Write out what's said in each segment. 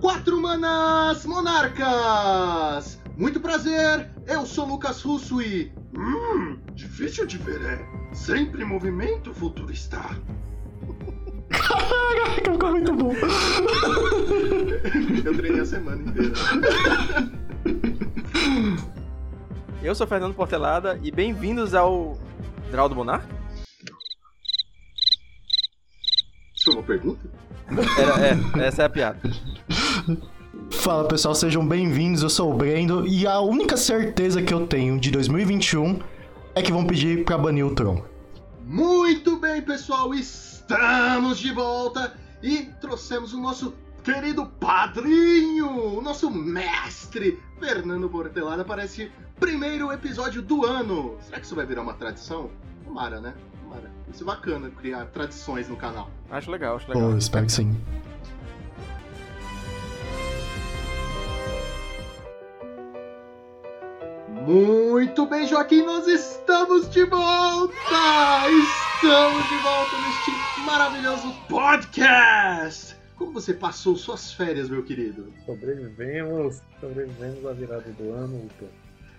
Quatro manas monarcas! Muito prazer, eu sou Lucas Russo e. Hum, difícil de ver, é. Sempre em movimento futurista. Ficou muito bom. Eu treinei a semana inteira. Eu sou Fernando Portelada e bem-vindos ao Draw do Monarca? Isso foi uma pergunta? Era, é, essa é a piada. Fala pessoal, sejam bem-vindos. Eu sou o Brendo e a única certeza que eu tenho de 2021 é que vão pedir pra banir o Tron. Muito bem, pessoal, estamos de volta e trouxemos o nosso querido padrinho, o nosso mestre, Fernando Portelada, para esse primeiro episódio do ano. Será que isso vai virar uma tradição? Tomara, né? Tomara. Isso é bacana, criar tradições no canal. Acho legal, acho legal. Pô, espero que sim. Muito bem, Joaquim, nós estamos de volta! Estamos de volta neste maravilhoso podcast! Como você passou suas férias, meu querido? Sobrevivemos, sobrevivemos à virada do ano, Lucas.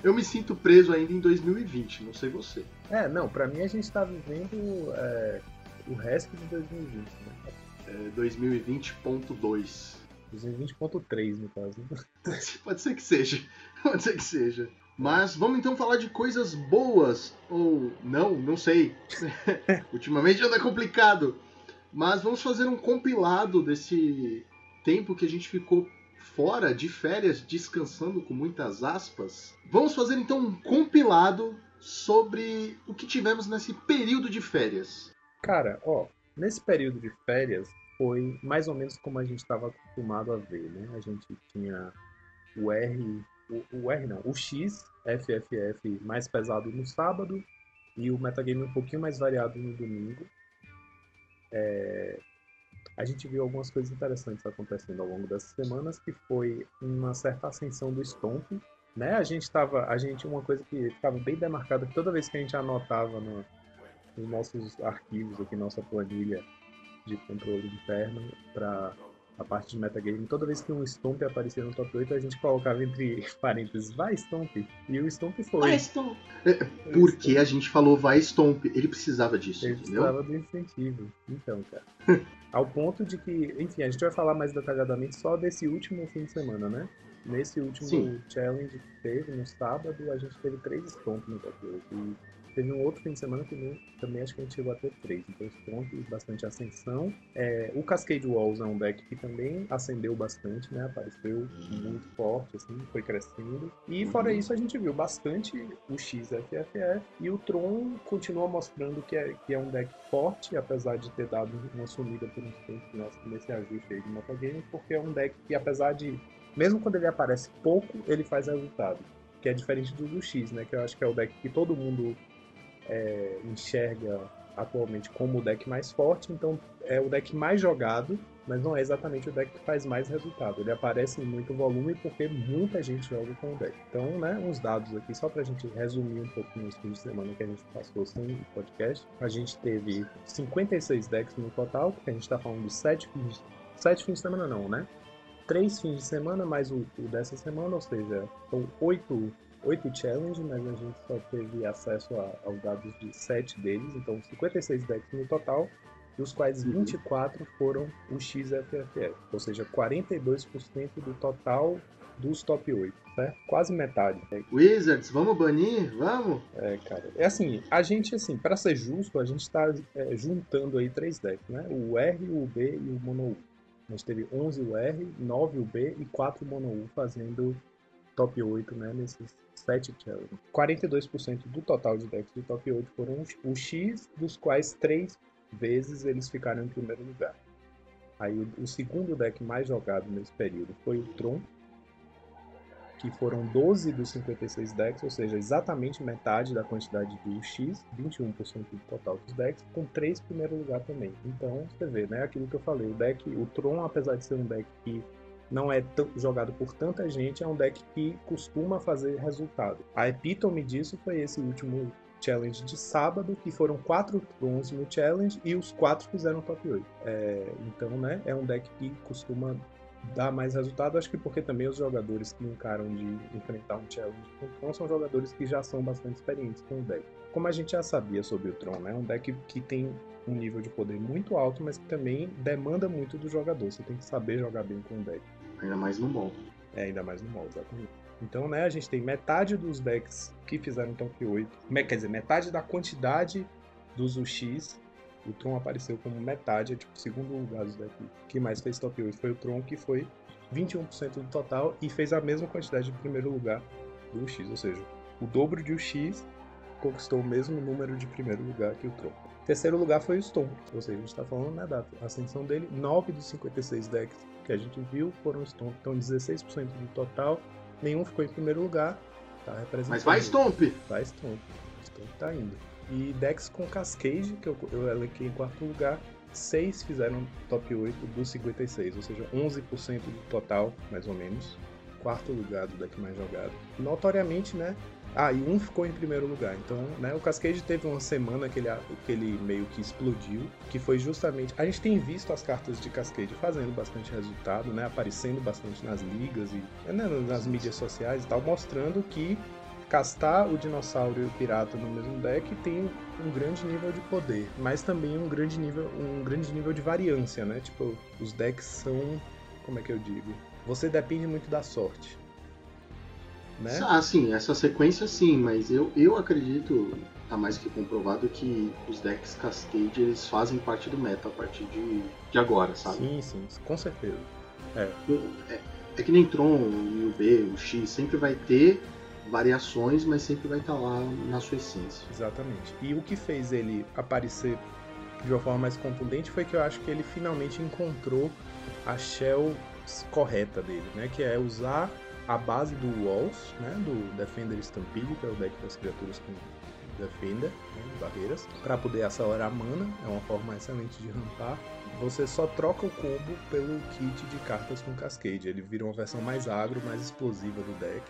Eu me sinto preso ainda em 2020, não sei você. É, não, pra mim a gente tá vivendo é, o resto de 2020, né? É 2020.2. 2020.3 no caso. Pode ser que seja, pode ser que seja. Mas vamos então falar de coisas boas, ou não, não sei. Ultimamente anda complicado. Mas vamos fazer um compilado desse tempo que a gente ficou fora de férias, descansando com muitas aspas. Vamos fazer então um compilado sobre o que tivemos nesse período de férias. Cara, ó, nesse período de férias foi mais ou menos como a gente estava acostumado a ver, né? A gente tinha o R, o, o R não, o X, FFF mais pesado no sábado e o metagame um pouquinho mais variado no domingo. É, a gente viu algumas coisas interessantes acontecendo ao longo dessas semanas, que foi uma certa ascensão do Stomp, né? A gente tava, a gente uma coisa que ficava bem demarcada que toda vez que a gente anotava no, nos nossos arquivos aqui, nossa planilha de controle interno para a parte de metagame, toda vez que um Stomp aparecia no top 8, a gente colocava entre parênteses, vai Stomp, e o Stomp foi. Vai, Stomp! É, porque a gente falou vai Stomp, ele precisava disso, Ele entendeu? precisava do incentivo. Então, cara. Ao ponto de que, enfim, a gente vai falar mais detalhadamente só desse último fim de semana, né? Nesse último Sim. challenge que teve, no sábado, a gente teve três Stomp no top 8. E teve um outro fim de semana que também acho que a gente chegou a ter três. Então, Stomp, bastante ascensão. É, o Cascade Walls é um deck que também ascendeu bastante, né? Apareceu muito forte, assim, foi crescendo. E fora isso, a gente viu bastante o XFFF e o Tron continua mostrando que é, que é um deck forte, apesar de ter dado uma sumida por um tempo nessa- nesse ajuste aí de metagame, porque é um deck que, apesar de. Mesmo quando ele aparece pouco, ele faz resultado. Que é diferente do do X, né? Que eu acho que é o deck que todo mundo é, enxerga atualmente como o deck mais forte, então é o deck mais jogado, mas não é exatamente o deck que faz mais resultado. Ele aparece em muito volume porque muita gente joga com o deck. Então, né, uns dados aqui só pra gente resumir um pouquinho os fins de semana que a gente passou sem podcast. A gente teve 56 decks no total, porque a gente tá falando de 7 fins, 7 fins de semana não, né? Três fins de semana mais o, o dessa semana, ou seja, são 8 oito challenges, mas a gente só teve acesso a- aos dados de 7 deles, então 56 decks no total, dos quais Uhum. 24 foram o XFFF, ou seja, 42% do total dos top 8, certo? Quase metade. Wizards, vamos banir? Vamos? é, cara. É assim, a gente, assim, para ser justo, a gente tá é, juntando aí três decks, né? O R, o B e o Mono U. A gente teve 11 o R, 9 o B e 4 o Mono U fazendo top 8, né? Nesses 7 challenges. 42% do total de decks do top 8 foram o X, dos quais 3 vezes eles ficaram em primeiro lugar. Aí o, o segundo deck mais jogado nesse período foi o Tron, que foram 12 dos 56 decks, ou seja, exatamente metade da quantidade do X, 21% do total dos decks, com 3 primeiro lugar também. Então, você vê, né, aquilo que eu falei, o deck, o Tron, apesar de ser um deck que não é jogado por tanta gente, é um deck que costuma fazer resultado. A epítome disso foi esse último challenge de sábado, que foram quatro Trons no challenge e os quatro fizeram top 8. É, então, né, é um deck que costuma dar mais resultado, acho que porque também os jogadores que encaram de enfrentar um challenge com Tron são jogadores que já são bastante experientes com o deck. Como a gente já sabia sobre o Tron, né? É um deck que tem um nível de poder muito alto, mas que também demanda muito do jogador. Você tem que saber jogar bem com o deck. Ainda mais no mall. É, ainda mais no mall, exatamente. Então, né, a gente tem metade dos decks que fizeram top 8, quer dizer, metade da quantidade dos UX o Tron apareceu como metade, é tipo o segundo lugar dos decks que mais fez top 8 foi o Tron, que foi 21% do total e fez a mesma quantidade de primeiro lugar do UX, ou seja, o dobro de UX conquistou o mesmo número de primeiro lugar que o Tron. Terceiro lugar foi o Stone, ou seja, a gente está falando né, da ascensão dele. 9 dos 56 decks que a gente viu foram Stomp, então 16% do total. Nenhum ficou em primeiro lugar. Tá representando. Mas vai Stomp! Vai Stomp. Stomp tá indo. E decks com Cascade, que eu, eu elenquei em quarto lugar, 6 fizeram top 8 dos 56, ou seja, 11% do total, mais ou menos. Quarto lugar do deck mais jogado. Notoriamente, né? Ah, e um ficou em primeiro lugar. Então, né, o Cascade teve uma semana que ele, que ele meio que explodiu, que foi justamente. A gente tem visto as cartas de Cascade fazendo bastante resultado, né? Aparecendo bastante nas ligas e né, nas mídias sociais e tal, mostrando que castar o dinossauro e o pirata no mesmo deck tem um grande nível de poder, mas também um grande nível, um grande nível de variância, né? Tipo, os decks são, como é que eu digo? Você depende muito da sorte. Né? Ah, sim, essa sequência sim, mas eu, eu acredito, tá mais que comprovado, que os decks Cascade eles fazem parte do meta a partir de, de agora, sabe? Sim, sim, com certeza. É. É, é que nem Tron, o B, o X, sempre vai ter variações, mas sempre vai estar lá na sua essência. Exatamente. E o que fez ele aparecer de uma forma mais contundente foi que eu acho que ele finalmente encontrou a shell correta dele, né? Que é usar a base do Walls, né? Do Defender Stampede, que é o deck das criaturas com Defender, né, barreiras, para poder acelerar a mana, é uma forma excelente de rampar. Você só troca o combo pelo kit de cartas com Cascade, ele vira uma versão mais agro, mais explosiva do deck.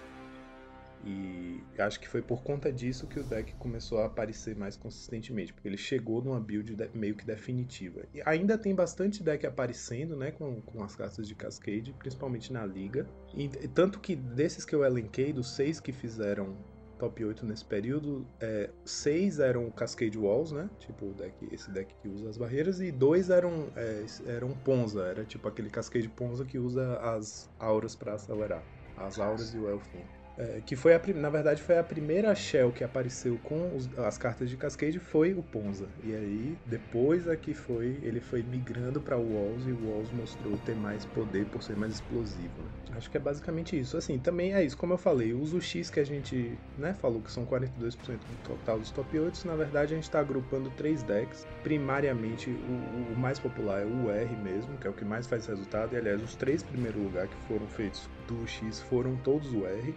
E acho que foi por conta disso que o deck começou a aparecer mais consistentemente, porque ele chegou numa build meio que definitiva. E ainda tem bastante deck aparecendo, né, com, com as cartas de Cascade, principalmente na liga. E, tanto que desses que eu elenquei, dos seis que fizeram top 8 nesse período, é, seis eram Cascade Walls, né? Tipo deck, esse deck que usa as barreiras, e dois eram, é, eram Ponza, era tipo aquele Cascade Ponza que usa as auras para acelerar. As auras e o Elfin. É, que foi a, na verdade foi a primeira shell que apareceu com os, as cartas de Cascade foi o Ponza. E aí depois é que foi ele foi migrando para o Walls e o Walls mostrou ter mais poder por ser mais explosivo né? acho que é basicamente isso. Assim também é isso como eu falei o uso X que a gente né falou que são 42% do total dos top 8 na verdade a gente está agrupando três decks. Primariamente o, o, mais popular é o R mesmo que é o que mais faz resultado. E aliás os três primeiros lugares que foram feitos do X foram todos o R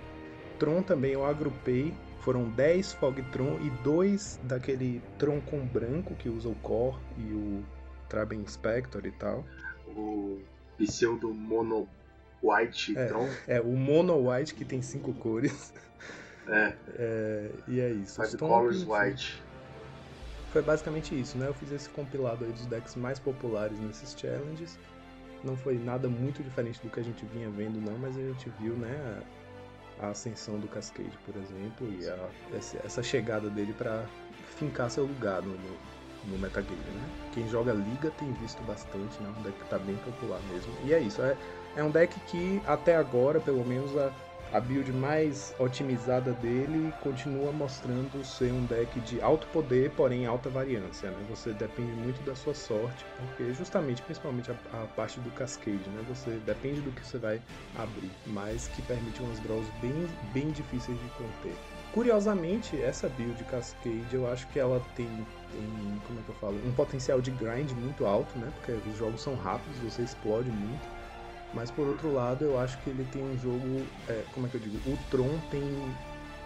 Tron também eu agrupei. Foram 10 Fogtron e dois daquele Tron com branco que usa o Core e o Traben Inspector e tal. O pseudo Mono White é, Tron. É, o Mono White que tem cinco cores. É. é e é isso. Five Colors White. Foi basicamente isso, né? Eu fiz esse compilado aí dos decks mais populares nesses challenges. Não foi nada muito diferente do que a gente vinha vendo, não, mas a gente viu, né? a ascensão do Cascade, por exemplo, e a, essa chegada dele para fincar seu lugar no, no metagame, né? Quem joga Liga tem visto bastante, né? Um deck que tá bem popular mesmo. E é isso, é, é um deck que até agora, pelo menos, a, a build mais otimizada dele continua mostrando ser um deck de alto poder, porém alta variância. Né? Você depende muito da sua sorte, porque justamente, principalmente a, a, parte do Cascade, né? você depende do que você vai abrir, mas que permite umas draws bem, bem difíceis de conter. Curiosamente, essa build Cascade eu acho que ela tem, tem, como é que eu falo, um potencial de grind muito alto, né? Porque os jogos são rápidos, você explode muito Mas por outro lado, eu acho que ele tem um jogo. É, como é que eu digo? O Tron tem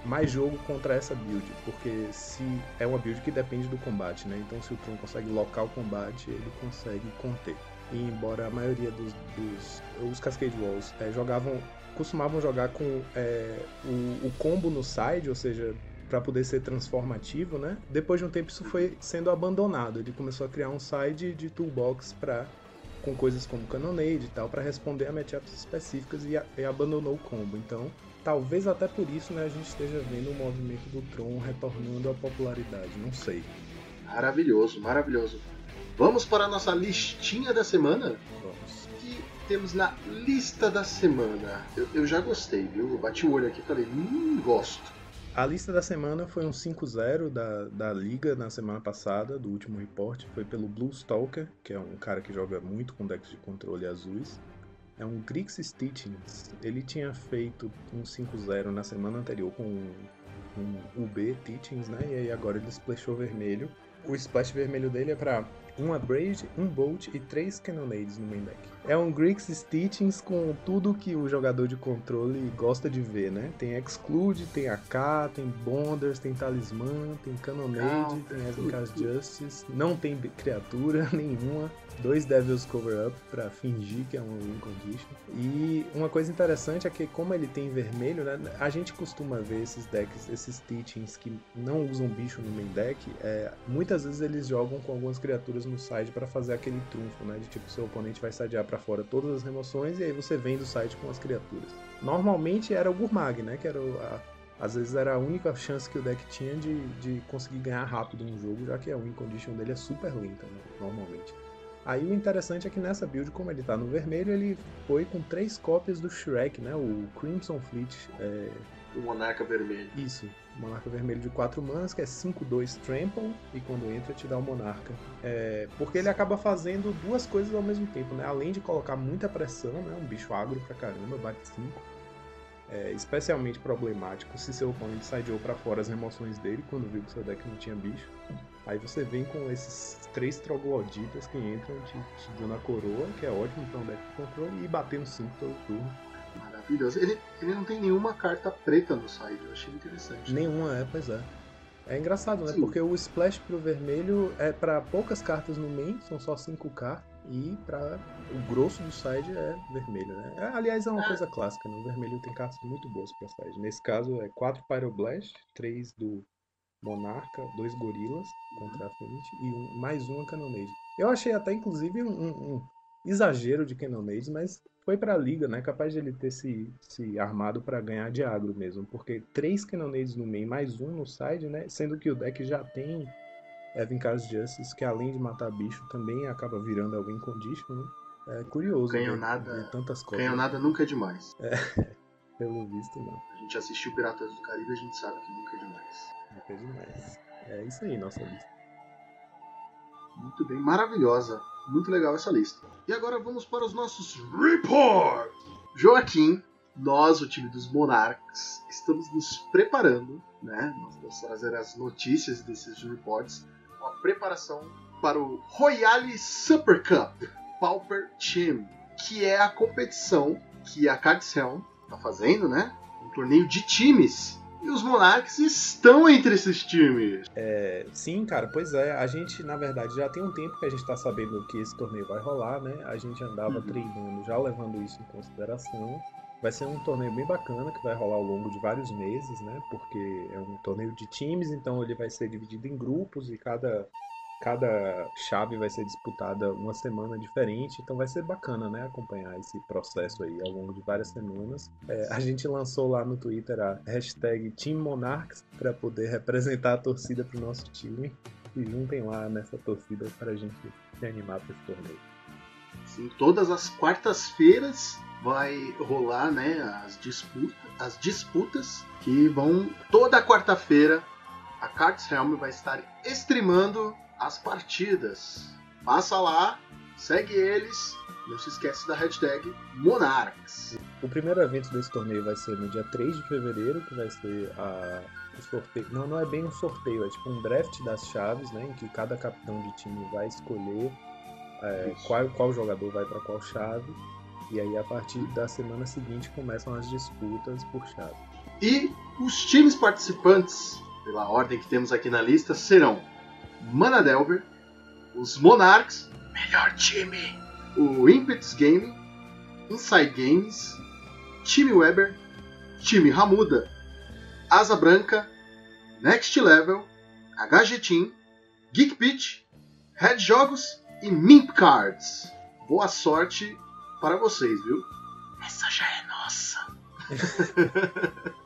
mais jogo contra essa build, porque se é uma build que depende do combate, né? Então se o Tron consegue locar o combate, ele consegue conter. E embora a maioria dos, dos os Cascade Walls é, jogavam, costumavam jogar com é, o, o combo no side, ou seja, para poder ser transformativo, né? Depois de um tempo isso foi sendo abandonado. Ele começou a criar um side de toolbox para com coisas como Cannonade e tal para responder a matchups específicas e, a, e, abandonou o combo. Então, talvez até por isso, né, a gente esteja vendo o movimento do Tron retornando à popularidade, não sei. Maravilhoso, maravilhoso. Vamos para a nossa listinha da semana? Vamos. E temos na lista da semana. Eu, eu já gostei, viu? Eu bati o olho aqui e falei, hum, gosto. A lista da semana foi um 5-0 da, da liga na semana passada, do último report. Foi pelo Blue Stalker, que é um cara que joga muito com decks de controle azuis. É um Grix Stitchings. Ele tinha feito um 5-0 na semana anterior com um, um UB Teachings, né? E aí agora ele splashou vermelho. O splash vermelho dele é para um Abrade, um Bolt e três Cannonades no main deck. É um Grix Stitchings com tudo que o jogador de controle gosta de ver, né? Tem Exclude, tem AK, tem Bonders, tem Talismã, tem Cannonade, tem Asgard Justice, não tem criatura nenhuma dois Devils Cover Up para fingir que é um win condition. E uma coisa interessante é que como ele tem vermelho, né, a gente costuma ver esses decks, esses teachings que não usam bicho no main deck, é, muitas vezes eles jogam com algumas criaturas no side para fazer aquele trunfo, né, de tipo seu oponente vai sadear para fora todas as remoções e aí você vem do side com as criaturas. Normalmente era o Gurmag, né, que era a, às vezes era a única chance que o deck tinha de, de conseguir ganhar rápido um jogo, já que a win condition dele é super lenta, né, normalmente. Aí o interessante é que nessa build, como ele tá no vermelho, ele foi com três cópias do Shrek, né? O Crimson Fleet. É... O Monarca Vermelho. Isso, Monarca Vermelho de 4 manas, que é 5-2 Trample, e quando entra te dá o Monarca. É... Porque ele acaba fazendo duas coisas ao mesmo tempo, né? Além de colocar muita pressão, né? Um bicho agro pra caramba, bate 5. É especialmente problemático se seu oponente sideou para fora as remoções dele quando viu que seu deck não tinha bicho. Aí você vem com esses três trogloditas que entram te, te dando a coroa, que é ótimo para um deck de controle, e batendo 5 todo turno. Ele, ele não tem nenhuma carta preta no side, eu achei interessante. Nenhuma, é, pois é. É engraçado, né? Sim. Porque o splash pro vermelho é para poucas cartas no main, são só 5k, e para o grosso do side é vermelho, né? É, aliás, é uma é. coisa clássica, né? O vermelho tem cartas muito boas para side. Nesse caso é 4 Pyroblast, 3 do Monarca, dois gorilas contra a frente e um, mais uma Cannonade. Eu achei até, inclusive, um, um, um exagero de Cannonades, mas foi pra liga, né? Capaz de ele ter se, se armado para ganhar de agro mesmo. Porque três Cannonades no main, mais um no side, né? Sendo que o deck já tem Evan Cars Justice, que além de matar bicho, também acaba virando alguém condition, né? É curioso. Ganhou nada. tantas coisas. Ganhou nada nunca é demais. É, pelo visto, não. A gente assistiu Piratas do Caribe e a gente sabe que nunca é demais. Nunca é demais. É isso aí, nossa lista. Muito bem, maravilhosa. Muito legal essa lista. E agora vamos para os nossos reports. Joaquim, nós, o time dos Monarchs, estamos nos preparando, né? Nós vamos trazer as notícias desses reports com a preparação para o Royale Super Cup Pauper Team, que é a competição que a Cards Helm está fazendo, né? Um torneio de times e os Monarchs estão entre esses times. É, sim, cara, pois é. A gente, na verdade, já tem um tempo que a gente tá sabendo que esse torneio vai rolar, né? A gente andava uhum. treinando, já levando isso em consideração. Vai ser um torneio bem bacana que vai rolar ao longo de vários meses, né? Porque é um torneio de times, então ele vai ser dividido em grupos e cada cada chave vai ser disputada uma semana diferente, então vai ser bacana, né, acompanhar esse processo aí ao longo de várias semanas. É, a gente lançou lá no Twitter a hashtag Team Monarchs para poder representar a torcida para o nosso time. E juntem lá nessa torcida para a gente se animar para esse torneio. Sim, todas as quartas-feiras vai rolar né, as, disputa, as disputas que vão toda quarta-feira a Cards Helm vai estar streamando as partidas. Passa lá, segue eles. Não se esquece da hashtag Monarchs. O primeiro evento desse torneio vai ser no dia 3 de fevereiro, que vai ser a, o sorteio. Não, não é bem um sorteio, é tipo um draft das chaves, né? Em que cada capitão de time vai escolher é, qual, qual jogador vai para qual chave. E aí, a partir da semana seguinte, começam as disputas por chave. E os times participantes, pela ordem que temos aqui na lista, serão Manadelver, os Monarchs, melhor time, o Impetus Game, Inside Games, Time Weber, Time Ramuda, Asa Branca, Next Level, HG Team, Geek Pitch, Red Jogos e Mimp Cards. Boa sorte para vocês, viu? Essa já é nossa.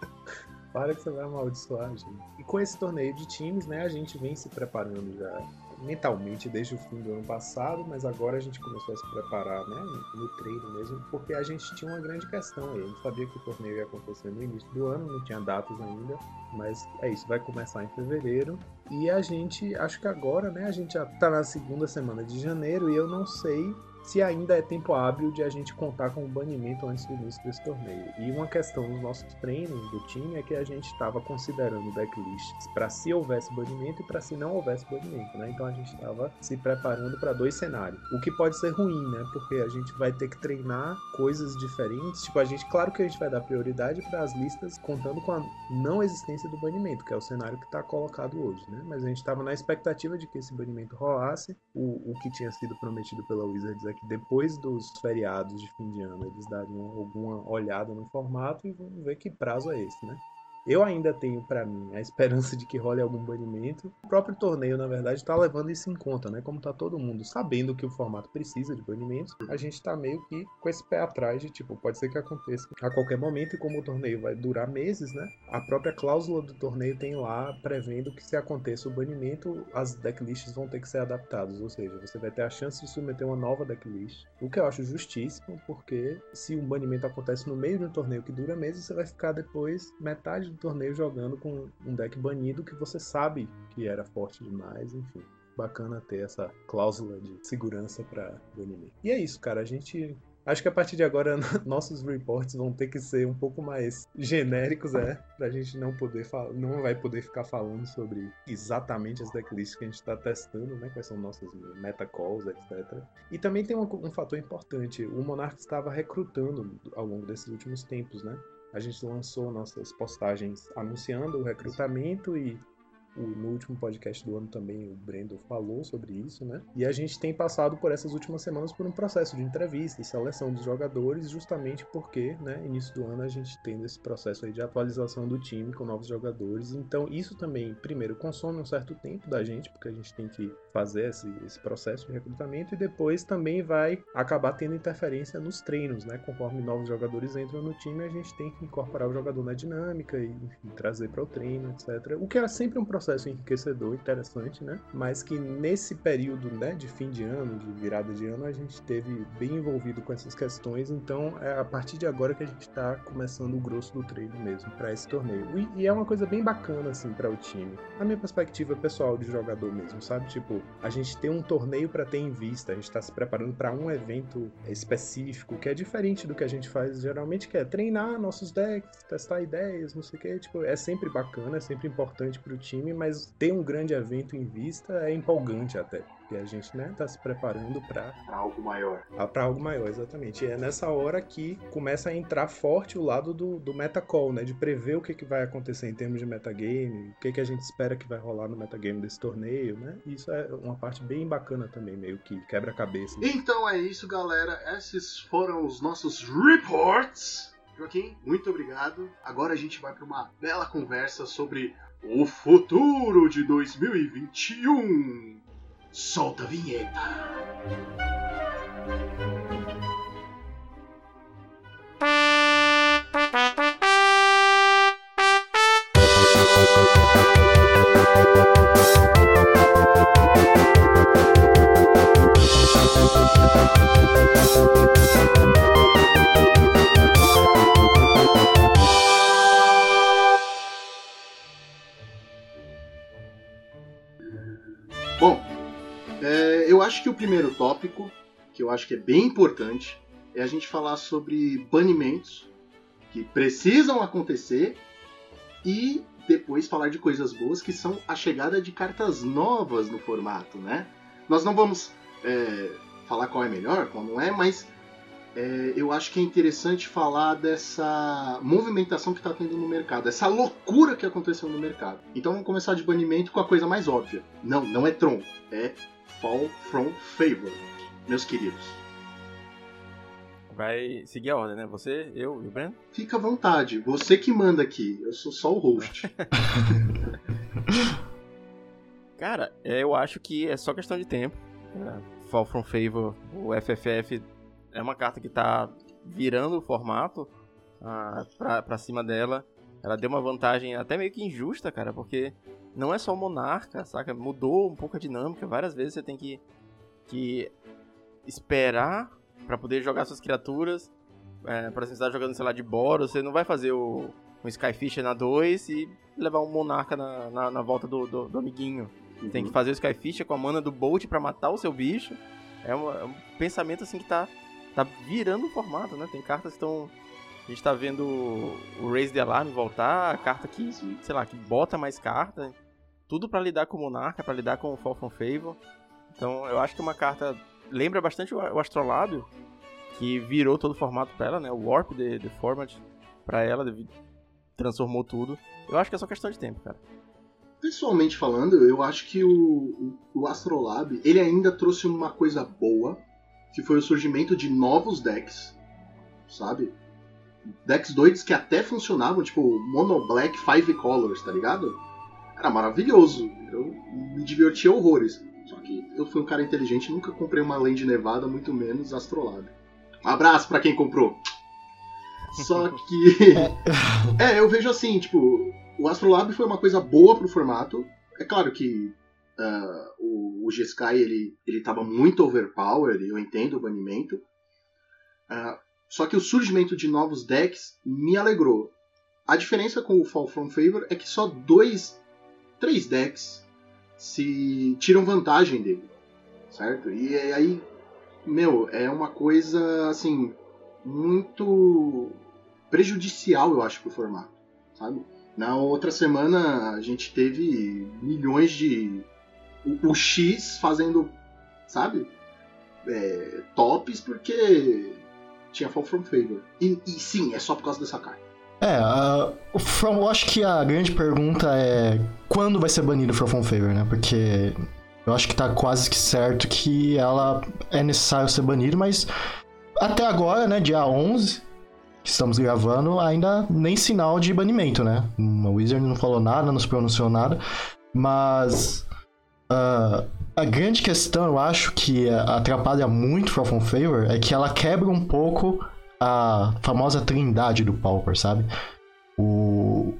Para que você vai amaldiçoar, gente. E com esse torneio de times, né, a gente vem se preparando já mentalmente desde o fim do ano passado, mas agora a gente começou a se preparar, né, no treino mesmo, porque a gente tinha uma grande questão aí. A gente sabia que o torneio ia acontecer no início do ano, não tinha datas ainda, mas é isso, vai começar em fevereiro. E a gente, acho que agora, né, a gente já tá na segunda semana de janeiro e eu não sei se ainda é tempo hábil de a gente contar com o banimento antes do início desse torneio. E uma questão nos nossos treinos do time é que a gente estava considerando decklists para se houvesse banimento e para se não houvesse banimento, né? Então a gente estava se preparando para dois cenários. O que pode ser ruim, né? Porque a gente vai ter que treinar coisas diferentes. Tipo, a gente, claro que a gente vai dar prioridade para as listas contando com a não existência do banimento, que é o cenário que está colocado hoje, né? Mas a gente estava na expectativa de que esse banimento rolasse. O, o que tinha sido prometido pela Wizards é que depois dos feriados de fim de ano eles dariam alguma olhada no formato e vamos ver que prazo é esse, né? Eu ainda tenho para mim a esperança de que role algum banimento. O próprio torneio, na verdade, está levando isso em conta, né? Como tá todo mundo sabendo que o formato precisa de banimentos, a gente tá meio que com esse pé atrás de tipo, pode ser que aconteça a qualquer momento e como o torneio vai durar meses, né? A própria cláusula do torneio tem lá prevendo que se aconteça o banimento, as decklists vão ter que ser adaptadas, ou seja, você vai ter a chance de submeter uma nova decklist. O que eu acho justíssimo, porque se um banimento acontece no meio de um torneio que dura meses, você vai ficar depois metade torneio jogando com um deck banido que você sabe que era forte demais, enfim. Bacana ter essa cláusula de segurança para banimento. E é isso, cara. A gente Acho que a partir de agora nossos reports vão ter que ser um pouco mais genéricos, é, pra gente não poder não vai poder ficar falando sobre exatamente as decklists que a gente está testando, né, quais são nossas metacalls, etc. E também tem um, um fator importante, o Monarch estava recrutando ao longo desses últimos tempos, né? A gente lançou nossas postagens anunciando o recrutamento e no último podcast do ano também o Brendo falou sobre isso, né? E a gente tem passado por essas últimas semanas por um processo de entrevista e seleção dos jogadores, justamente porque, né, início do ano a gente tem esse processo aí de atualização do time com novos jogadores. Então, isso também, primeiro, consome um certo tempo da gente, porque a gente tem que fazer esse, esse processo de recrutamento e depois também vai acabar tendo interferência nos treinos, né? Conforme novos jogadores entram no time, a gente tem que incorporar o jogador na dinâmica e enfim, trazer para o treino, etc. O que é sempre um processo enriquecedor, interessante, né? Mas que nesse período, né, de fim de ano, de virada de ano, a gente teve bem envolvido com essas questões. Então, é a partir de agora que a gente está começando o grosso do treino mesmo para esse torneio. E, e, é uma coisa bem bacana assim para o time. A minha perspectiva pessoal de jogador mesmo, sabe? Tipo, a gente tem um torneio para ter em vista, a gente está se preparando para um evento específico, que é diferente do que a gente faz geralmente, que é treinar nossos decks, testar ideias, não sei o que. Tipo, é sempre bacana, é sempre importante para o time, mas ter um grande evento em vista é empolgante até. E a gente, né, tá se preparando para algo maior. Para algo maior, exatamente. E é nessa hora que começa a entrar forte o lado do, do metacall, né, de prever o que, que vai acontecer em termos de metagame, o que, que a gente espera que vai rolar no metagame desse torneio, né? E isso é uma parte bem bacana também, meio que quebra-cabeça. Então é isso, galera. Esses foram os nossos reports. Joaquim, muito obrigado. Agora a gente vai para uma bela conversa sobre o futuro de 2021. Solta a vinheta. Acho que o primeiro tópico, que eu acho que é bem importante, é a gente falar sobre banimentos que precisam acontecer e depois falar de coisas boas que são a chegada de cartas novas no formato, né? Nós não vamos é, falar qual é melhor, qual não é, mas é, eu acho que é interessante falar dessa movimentação que está tendo no mercado, essa loucura que aconteceu no mercado. Então vamos começar de banimento com a coisa mais óbvia. Não, não é Tron, é Fall from Favor, meus queridos. Vai seguir a ordem, né? Você, eu e o Breno? Fica à vontade, você que manda aqui, eu sou só o host. Cara, é, eu acho que é só questão de tempo. É, Fall from Favor, o FFF é uma carta que tá virando o formato ah, pra, pra cima dela. Ela deu uma vantagem até meio que injusta, cara, porque não é só o Monarca, saca? Mudou um pouco a dinâmica. Várias vezes você tem que, que esperar para poder jogar suas criaturas. É, por exemplo, você tá jogando, sei lá, de Boros, você não vai fazer o, um Skyfisher na 2 e levar um Monarca na, na, na volta do, do, do amiguinho. Uhum. Tem que fazer o Skyfisher com a mana do Bolt para matar o seu bicho. É, uma, é um pensamento assim que tá tá virando o formato, né? Tem cartas que estão. A gente tá vendo o Raise the Alarm voltar, a carta que, sei lá, que bota mais carta. Tudo para lidar com o Monarca, para lidar com o Fall from Favor. Então eu acho que é uma carta. Lembra bastante o Astrolábio, que virou todo o formato pra ela, né? O Warp de, de Format pra ela, transformou tudo. Eu acho que é só questão de tempo, cara. Pessoalmente falando, eu acho que o, o, Astrolabe, ele ainda trouxe uma coisa boa, que foi o surgimento de novos decks, sabe? Decks doidos que até funcionavam, tipo Mono Black Five Colors, tá ligado? Era maravilhoso, eu me divertia horrores. Só que eu fui um cara inteligente, nunca comprei uma Land Nevada, muito menos Astrolabe. Um abraço para quem comprou. Só que. é, eu vejo assim, tipo, o Astrolabe foi uma coisa boa pro formato. É claro que Uh, o, o G-Sky ele, ele tava muito overpowered, eu entendo o banimento. Uh, só que o surgimento de novos decks me alegrou. A diferença com o Fall From Favor é que só dois, três decks se tiram vantagem dele, certo? E aí, meu, é uma coisa assim muito prejudicial, eu acho, pro formato, sabe? Na outra semana a gente teve milhões de o, o X fazendo, sabe? É, tops porque tinha Fall From Favor. E, e, sim, é só por causa dessa carta. É, uh, From, eu acho que a grande pergunta é quando vai ser banido o From Favor, né? Porque eu acho que tá quase que certo que ela é necessário ser banida, mas até agora, né, dia 11, que estamos gravando, ainda nem sinal de banimento, né? O Wizard não falou nada, não se pronunciou nada, mas Uh, a grande questão, eu acho, que atrapalha muito Fall From Favor é que ela quebra um pouco a famosa trindade do Pauper, sabe? O...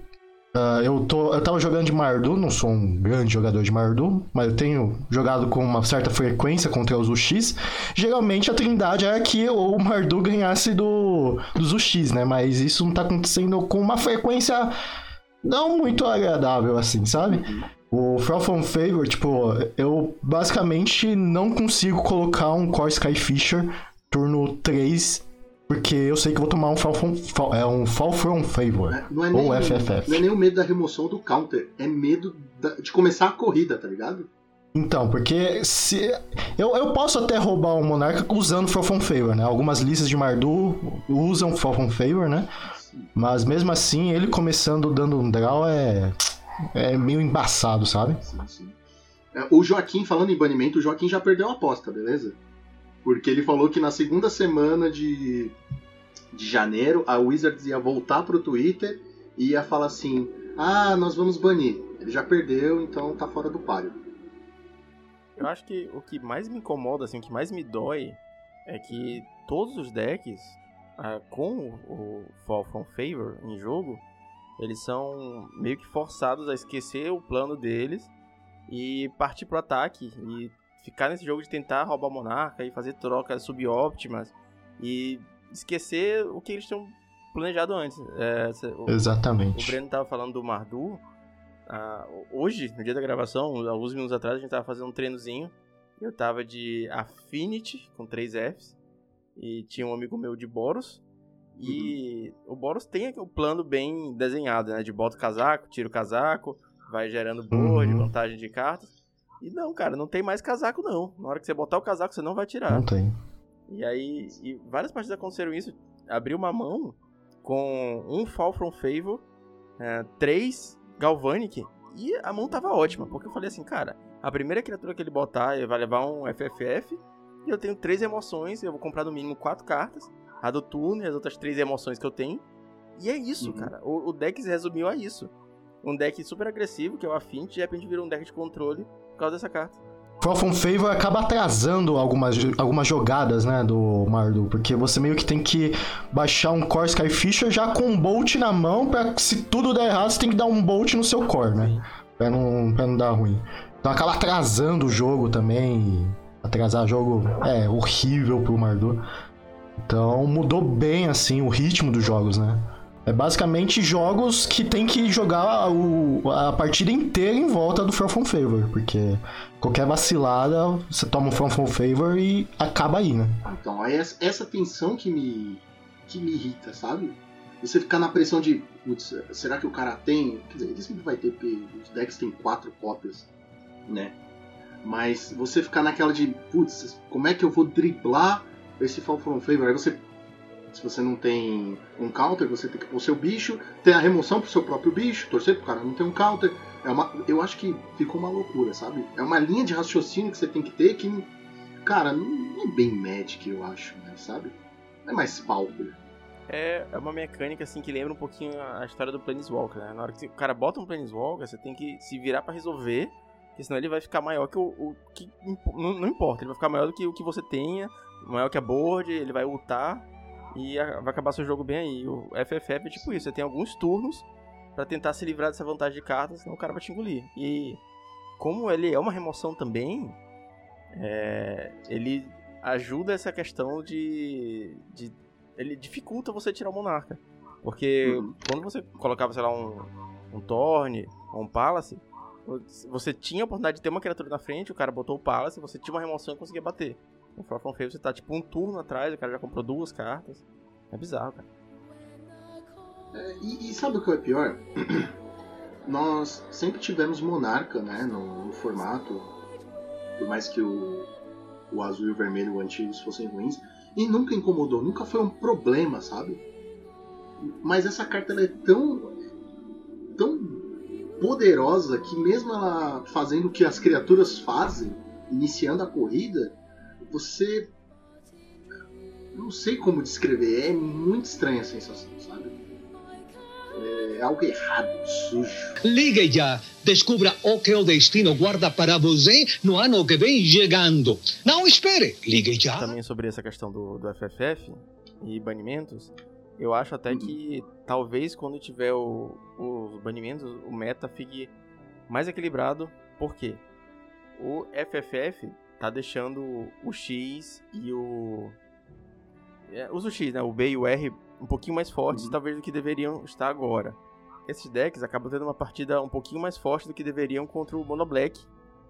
Uh, eu, tô, eu tava jogando de Mardu, não sou um grande jogador de Mardu, mas eu tenho jogado com uma certa frequência contra os UX. Geralmente a trindade é que o Mardu ganhasse do, dos UX, né? Mas isso não tá acontecendo com uma frequência não muito agradável assim, sabe? O Fall From Favor, tipo, eu basicamente não consigo colocar um Core Skyfisher turno 3, porque eu sei que vou tomar um Fall From, fall, é um Fall From Favor, é, não é ou nem, FFF. Não é nem o medo da remoção do counter, é medo da, de começar a corrida, tá ligado? Então, porque se eu, eu posso até roubar um Monarca usando Fall From Favor, né? Algumas listas de Mardu usam Fall From Favor, né? Mas mesmo assim, ele começando dando um draw é é meio embaçado, sabe? Sim, sim. É, o Joaquim, falando em banimento, o Joaquim já perdeu a aposta, beleza? Porque ele falou que na segunda semana de, de janeiro a Wizards ia voltar pro Twitter e ia falar assim: Ah, nós vamos banir. Ele já perdeu, então tá fora do páreo. Eu acho que o que mais me incomoda, assim, o que mais me dói é que todos os decks uh, com o Fall from Favor em jogo eles são meio que forçados a esquecer o plano deles e partir pro ataque e ficar nesse jogo de tentar roubar o Monarca e fazer trocas subóptimas e esquecer o que eles tinham planejado antes. É, o, Exatamente. O Breno tava falando do Mardu. Ah, hoje, no dia da gravação, alguns minutos atrás, a gente tava fazendo um treinozinho. Eu tava de Affinity, com 3 Fs. E tinha um amigo meu de Boros. E uhum. o Boros tem o plano bem desenhado, né? De bota o casaco, tira o casaco, vai gerando board, uhum. vantagem de cartas. E não, cara, não tem mais casaco não. Na hora que você botar o casaco, você não vai tirar. Não tem. E aí, e várias partidas aconteceram isso. Abriu uma mão com um Fall from Favor, é, três Galvanic, e a mão tava ótima, porque eu falei assim, cara, a primeira criatura que ele botar vai levar um FFF, e eu tenho três emoções, eu vou comprar no mínimo quatro cartas, a do turno e as outras três emoções que eu tenho. E é isso, uhum. cara. O, o, deck se resumiu a isso. Um deck super agressivo, que é o Affinity, de repente virou um deck de controle por causa dessa carta. From Favor acaba atrasando algumas, algumas jogadas, né, do Mardu, porque você meio que tem que baixar um Core Skyfisher já com um Bolt na mão, pra se tudo der errado, você tem que dar um Bolt no seu Core, né, pra não, pra não dar ruim. Então acaba atrasando o jogo também, atrasar o jogo é horrível pro Mardu. Então mudou bem, assim, o ritmo dos jogos, né. É basicamente jogos que tem que jogar o, a partida inteira em volta do From Favor, porque qualquer vacilada, você toma um From Favor e acaba aí, né? Então, aí essa tensão que me, que me irrita, sabe? Você ficar na pressão de, putz, será que o cara tem? Quer dizer, ele sempre vai ter, porque os decks têm quatro cópias, né? Mas você ficar naquela de, putz, como é que eu vou driblar esse Fall From Favor? Aí você se você não tem um counter, você tem que pôr seu bicho, tem a remoção pro seu próprio bicho, torcer pro cara não ter um counter. É uma, eu acho que ficou uma loucura, sabe? É uma linha de raciocínio que você tem que ter que, cara, não é bem Magic, eu acho, né, sabe? É mais Pauper. É, é uma mecânica assim que lembra um pouquinho a história do Planeswalker, né? Na hora que o cara bota um Planeswalker, você tem que se virar para resolver, porque senão ele vai ficar maior que o, o que não, não, importa, ele vai ficar maior do que o que você tenha, maior que a board, ele vai ultar e vai acabar seu jogo bem aí. O FFF é tipo isso, você tem alguns turnos para tentar se livrar dessa vantagem de cartas, senão o cara vai te engolir. E como ele é uma remoção também, é, ele ajuda essa questão de, de, Ele dificulta você tirar o monarca. Porque uhum. quando você colocava, sei lá, um, um Torne ou um Palace, você tinha a oportunidade de ter uma criatura na frente, o cara botou o Palace, você tinha uma remoção e conseguia bater. No Far From Favor você tá tipo um turno atrás, o cara já comprou duas cartas. É bizarro, cara. É, e, e, sabe o que é pior? Nós sempre tivemos Monarca, né, no, no, formato, por mais que o, o azul e o vermelho antigos fossem ruins, e nunca incomodou, nunca foi um problema, sabe? Mas essa carta ela é tão tão poderosa que mesmo ela fazendo o que as criaturas fazem, iniciando a corrida, você. Não sei como descrever, é muito estranha a sensação, sabe? É algo errado, sujo. Ligue já! Descubra o que o destino guarda para você no ano que vem chegando. Não espere! Ligue já! Também sobre essa questão do, do FFF e banimentos, eu acho até que talvez quando tiver o, os banimentos, o meta fique mais equilibrado. Por quê? O FFF tá deixando o X e o. É, usa o X, né? O B e o R um pouquinho mais fortes, uhum. talvez, do que deveriam estar agora. Esses decks acabam tendo uma partida um pouquinho mais forte do que deveriam contra o Mono Black.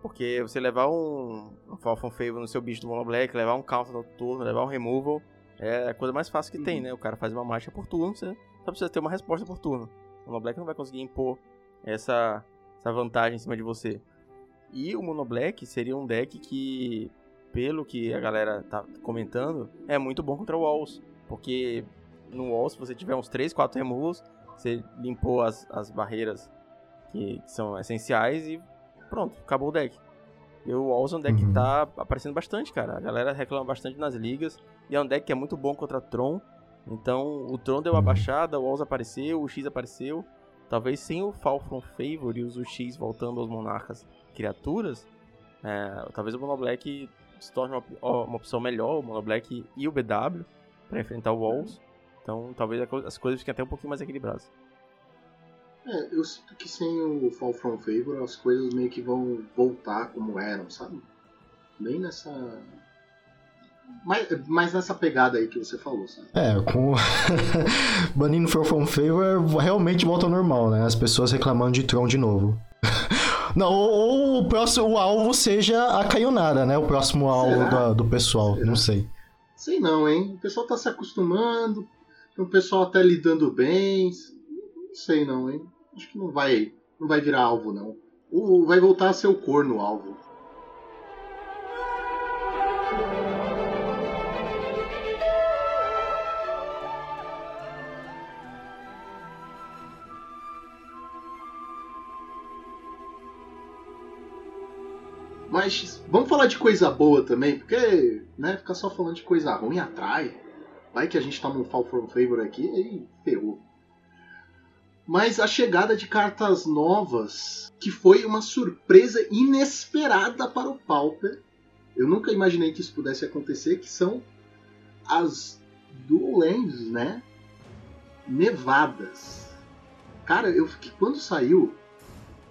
Porque você levar um, um Falcon Favor no seu bicho do Mono Black, levar um counter no turno, levar um removal, é a coisa mais fácil que uhum. tem, né? O cara faz uma marcha por turno, você só precisa ter uma resposta por turno. O Mono Black não vai conseguir impor essa, essa vantagem em cima de você. E o Mono Black seria um deck que, pelo que a galera tá comentando, é muito bom contra o Walls. Porque no Walls, se você tiver uns 3, 4 removals, você limpou as, as barreiras que, que são essenciais e pronto, acabou o deck. E o Walls é um deck uhum. que tá aparecendo bastante, cara. A galera reclama bastante nas ligas. E é um deck que é muito bom contra Tron. Então o Tron deu uma uhum. baixada, o Walls apareceu, o X apareceu. Talvez sem o Fall from Favor e os X voltando aos Monarcas criaturas, é, talvez o Mono Black se torne uma, uma, opção melhor, o Mono Black e o BW, para enfrentar o Walls. Então talvez as coisas fiquem até um pouquinho mais equilibradas. É, eu sinto que sem o Fall From Favor as coisas meio que vão voltar como eram, sabe? Bem nessa. Mais, mais nessa pegada aí que você falou, sabe? É, com. Banindo Fall From Favor realmente volta ao normal, né? As pessoas reclamando de Tron de novo. Não, ou, o próximo o alvo seja a caionada, né? O próximo alvo da, do pessoal, Será? não sei. Sei não, hein? O pessoal tá se acostumando, o pessoal até lidando bem. Não sei não, hein? Acho que não vai, não vai virar alvo não. Ou vai voltar a ser o corno alvo. Mas vamos falar de coisa boa também, porque né, ficar só falando de coisa ruim atrai. Vai que a gente tá num Fall from Favor aqui, aí ferrou. Mas a chegada de cartas novas, que foi uma surpresa inesperada para o Pauper. Eu nunca imaginei que isso pudesse acontecer, que são as Dual Lands, né? Nevadas. Cara, eu fiquei, quando saiu,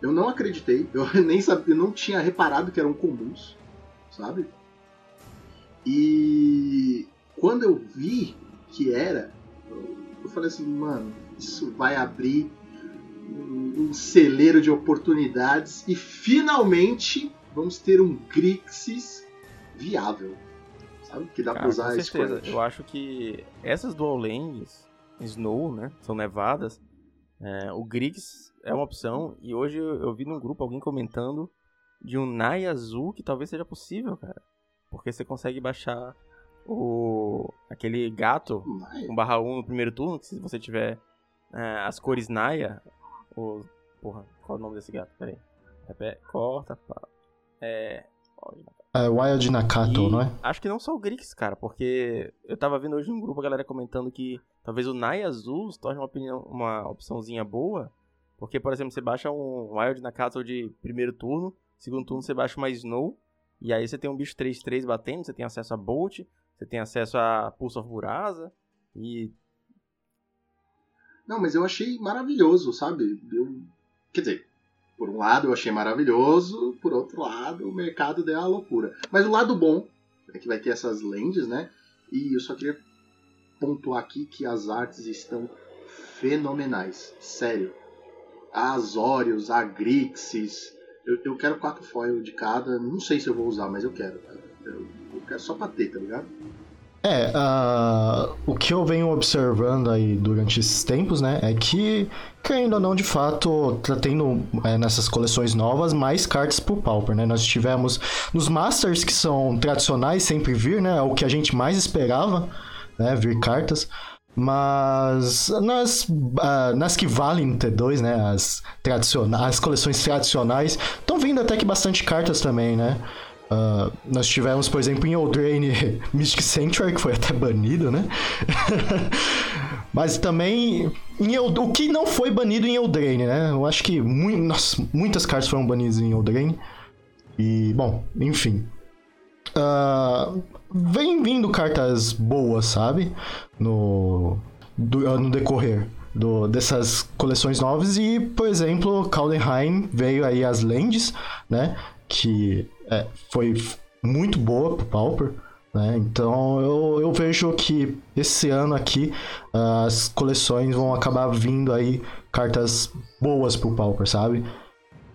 eu não acreditei, eu nem sabia, eu não tinha reparado que eram comuns, sabe? E quando eu vi que era, eu falei assim, mano, isso vai abrir um, celeiro de oportunidades e finalmente vamos ter um Grixis viável. Sabe? Que dá Cara, pra usar com certeza. Squirt. Eu acho que essas dual lanes, Snow, né? São nevadas. É, o Griggs é uma opção. E hoje eu, eu vi num grupo alguém comentando de um Nai azul que talvez seja possível, cara. Porque você consegue baixar o aquele gato Mas- 1 barra 1 no primeiro turno, que se você tiver é, as cores Naya, o... Porra, qual é o nome desse gato? Pera aí. Repete, corta, pá. É... É Wild Nakato, e não é? Acho que não só o Grix, cara, porque eu tava vendo hoje num grupo a galera comentando que talvez o Nai azul se torne uma, opinião, uma opçãozinha boa, porque, por exemplo, você baixa um Wild Nakato de primeiro turno, segundo turno você baixa uma Snow, e aí você tem um bicho 3-3 batendo, você tem acesso a Bolt, você tem acesso a Pulse of Burasa, e Não, mas eu achei maravilhoso, sabe? Eu... Quer dizer, por um lado eu achei maravilhoso, por outro lado o mercado deu uma loucura. Mas o lado bom é que vai ter essas lentes, né? E eu só queria pontuar aqui que as artes estão fenomenais. Sério. A Azorius. Eu, eu quero quatro foil de cada. Não sei se eu vou usar, mas eu quero. Eu, eu quero só pra ter, tá ligado? É, ah, o que eu venho observando aí durante esses tempos, né, é que, querendo ou não, de fato, tá tendo é, nessas coleções novas mais cartas pro Pauper, né? Nós tivemos nos Masters, que são tradicionais, sempre vir, né? É o que a gente mais esperava, né? Vir cartas. Mas nas, ah, nas que valem T2, né? As, as coleções tradicionais, estão vindo até que bastante cartas também, né? Ah, nós tivemos, por exemplo, em Eldraine Mystic Sanctuary, que foi até banido, né? Mas também Eld... o que não foi banido em Eldraine, né? Eu acho que mui... Nossa, muitas cartas foram banidas em Eldraine. E, bom, enfim. Ah, vem vindo cartas boas, sabe? No, do- no decorrer do- dessas coleções novas. E, por exemplo, Kaldenheim veio aí as Lands, né? Que é, foi muito boa pro Pauper. Né? Então eu, eu vejo que esse ano aqui as coleções vão acabar vindo aí cartas boas pro Pauper, sabe?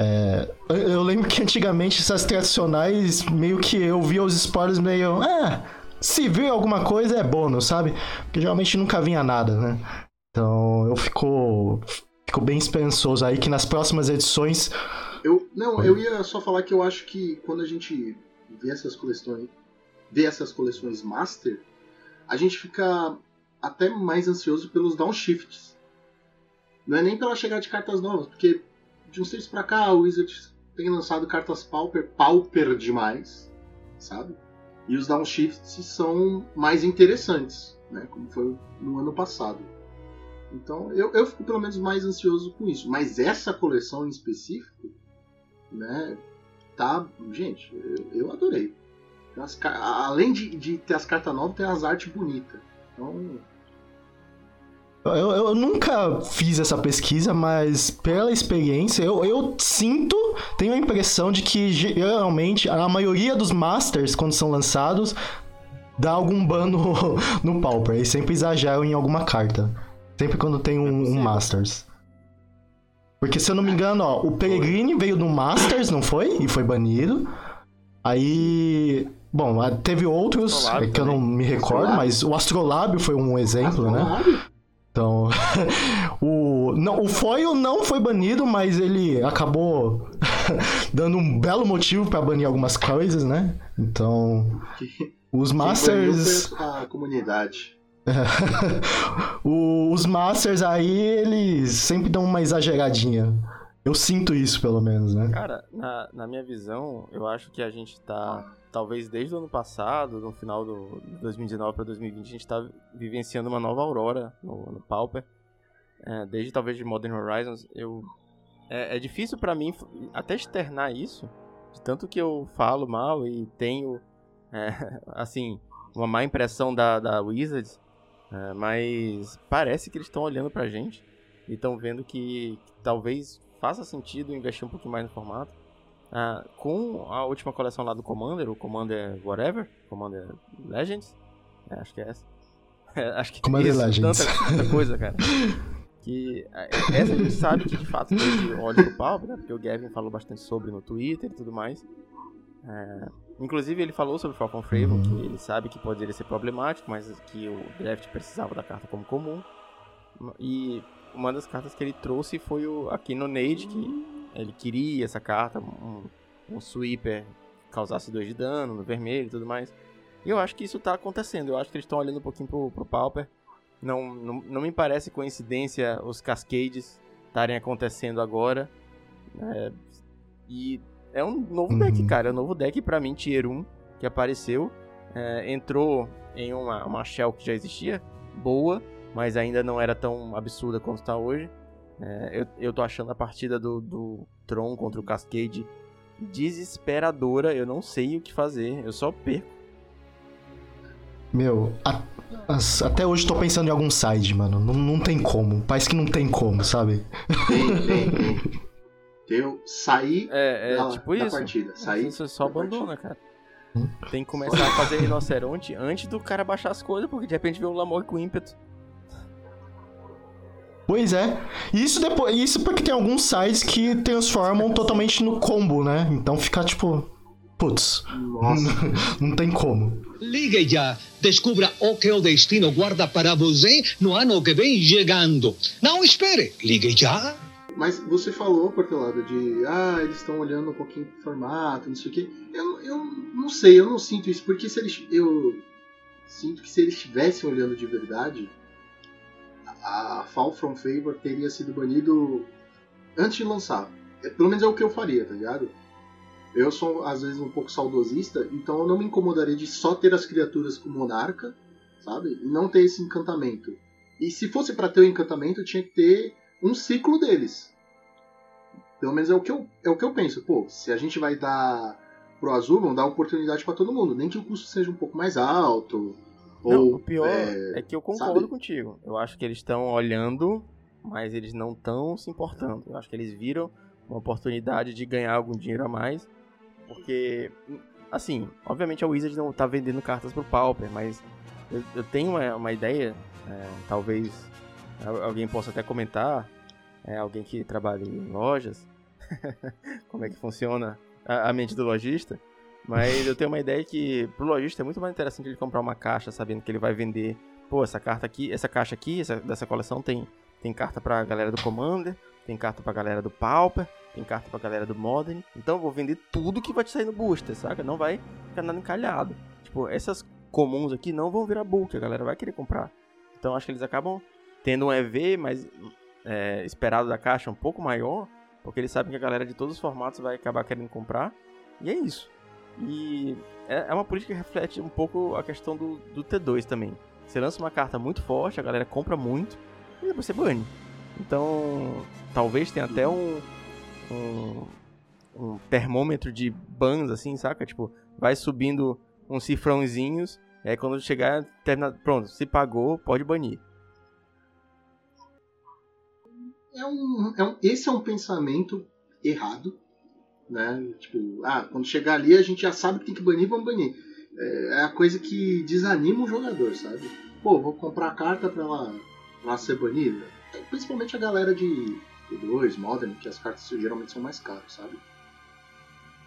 É, eu, lembro que antigamente essas tradicionais, meio que eu via os spoilers meio. Ah, se vir alguma coisa é bônus, sabe? Porque geralmente nunca vinha nada, né? Então eu fico, fico bem esperançoso aí que nas próximas edições. Eu, não, eu ia só falar que eu acho que quando a gente vê essas coleções, vê essas coleções Master, a gente fica até mais ansioso pelos downshifts. Não é nem pela chegada de cartas novas, porque de uns tempos pra cá o Wizards tem lançado cartas pauper, pauper demais, sabe? E os downshifts são mais interessantes, né? Como foi no ano passado. Então eu, eu fico pelo menos mais ansioso com isso. Mas essa coleção em específico, né? Tá. Gente, eu, eu adorei. As além de, de ter as cartas novas, tem as artes bonitas. Então. Eu, eu nunca fiz essa pesquisa, mas pela experiência, eu, eu sinto, tenho a impressão de que geralmente a maioria dos Masters, quando são lançados, dá algum ban no, no Pauper. Eles sempre exageram em alguma carta. Sempre quando tem um, um Masters. Porque se eu não me engano, ó, o Peregrine veio no Masters, não foi? E foi banido. Aí. Bom, teve outros Astrolábio que eu não me recordo, Astrolábio. mas o Astrolábio foi um exemplo, né? Então, o, não, o foil não foi banido, mas ele acabou dando um belo motivo pra banir algumas coisas, né? Então, os Masters, a comunidade. O- os Masters aí eles sempre dão uma exageradinha Eu sinto isso, pelo menos, né? Cara, na, na minha visão, eu acho que a gente tá, talvez desde o ano passado, no final do 2019 para 2020, a gente tá vivenciando uma nova aurora no, no Pauper. É, desde talvez de Modern Horizons, eu é, é difícil para mim até externar isso, de tanto que eu falo mal e tenho, é, assim, uma má impressão da, da Wizards, é, mas parece que eles estão olhando pra gente e estão vendo que, que, talvez faça sentido investir um pouquinho mais no formato. Uh, com a última coleção lá do Commander, o Commander Whatever, Commander Legends, é, acho que é essa. É, acho que Commander isso, Legends. Tanta, tanta coisa, cara. que é, essa a gente sabe que de fato teve óleo no pau, né? Porque o Gavin falou bastante sobre no Twitter e tudo mais. É, inclusive ele falou sobre Falcon Fable, uhum. que ele sabe que poderia ser problemático, mas que o draft precisava da carta como comum. E uma das cartas que ele trouxe foi o aqui no Nade, que ele queria essa carta, um, um sweeper causasse 2 de dano no vermelho e tudo mais. E eu acho que isso tá acontecendo. Eu acho que eles estão olhando um pouquinho pro, pro Pauper. Não, não, não me parece coincidência os Cascades estarem acontecendo agora. É, e é um novo uhum. deck, cara. É um novo deck pra mim, Tier 1, que apareceu. É, entrou em uma, uma shell que já existia, boa, mas ainda não era tão absurda quanto está hoje. É, eu, eu tô achando a partida do, do Tron contra o Cascade desesperadora. Eu não sei o que fazer, eu só perco. Meu, a, a, até hoje tô pensando em algum side, mano. Não, não tem como. Parece que não tem como, sabe? Tem, tem, tem. Eu sair é, é, da, tipo da isso. partida. Sair Você só abandona, cara. Hum? Tem que começar a fazer rinoceronte antes do cara baixar as coisas, porque de repente vê um Lamor com ímpeto. Pois é. Isso depois, isso porque tem alguns sites que transformam totalmente no combo, né? Então fica tipo, putz, não, não tem como. Ligue já, descubra o que o destino guarda para você no ano que vem chegando. Não espere, ligue já. Mas você falou, por lado, de ah, eles estão olhando um pouquinho pro formato, não sei o quê. Eu, eu não sei, eu não sinto isso, porque se eles. Eu sinto que se eles estivessem olhando de verdade, a Fall From Favor teria sido banido antes de lançar. É, pelo menos é o que eu faria, tá ligado? Eu sou, às vezes, um pouco saudosista, então eu não me incomodaria de só ter as criaturas com monarca, sabe? E não ter esse encantamento. E se fosse para ter o encantamento, tinha que ter um ciclo deles. Pelo menos é o que eu, é o que eu penso. Pô, se a gente vai dar pro azul, vamos dar oportunidade para todo mundo. Nem que o custo seja um pouco mais alto, não, Ou, o pior é, é que eu concordo sabe? contigo. Eu acho que eles estão olhando, mas eles não estão se importando. Eu acho que eles viram uma oportunidade de ganhar algum dinheiro a mais. Porque, assim, obviamente a Wizard não está vendendo cartas pro Pauper, mas eu, eu tenho uma, uma ideia, é, talvez alguém possa até comentar, é, alguém que trabalha em lojas, como é que funciona a, a mente do lojista. Mas eu tenho uma ideia que pro lojista é muito mais interessante ele comprar uma caixa sabendo que ele vai vender. Pô, essa carta aqui, essa caixa aqui, essa, dessa coleção tem, tem carta pra galera do Commander, tem carta pra galera do Pauper, tem carta pra galera do Modern. Então eu vou vender tudo que vai te sair no booster, saca? Não vai ficar nada encalhado. Tipo, essas comuns aqui não vão virar bulk, a galera vai querer comprar. Então acho que eles acabam tendo um EV mais é, esperado da caixa um pouco maior, porque eles sabem que a galera de todos os formatos vai acabar querendo comprar. E é isso. E é, é uma política que reflete um pouco a questão do, do T2 também. Você lança uma carta muito forte, a galera compra muito, e depois você bane. Então, talvez tenha até um, um, um termômetro de bans, assim, saca? Tipo, vai subindo uns cifrãozinhos, e aí quando chegar, termina, pronto, se pagou, pode banir. É um, é um, esse é um pensamento errado, né? Tipo, ah, quando chegar ali a gente já sabe que tem que banir, vamos banir. É, é a coisa que desanima o jogador, sabe? Pô, vou comprar a carta pra ela, ela ser banida. Principalmente a galera de, de 2, Modern, que as cartas geralmente são mais caras, sabe?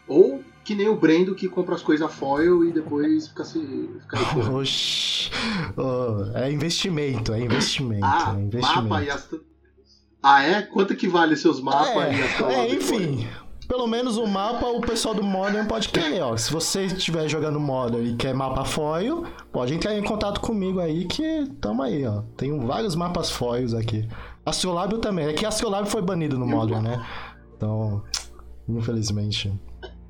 Ou que nem o Brendo que compra as coisas foil e depois fica se. Fica Oxi. Oh, é investimento, é investimento. Ah, é investimento. mapa e as. Ah, é? Quanto que vale seus mapas é, e as É, enfim. Pelo menos o mapa o pessoal do Modern pode querer, ó. Se você estiver jogando Modern e quer mapa foil, pode entrar em contato comigo aí que tamo aí, ó. Tenho vários mapas foils aqui. Astrolábio também. É que Astrolábio foi banido no Modern, né? Então, infelizmente.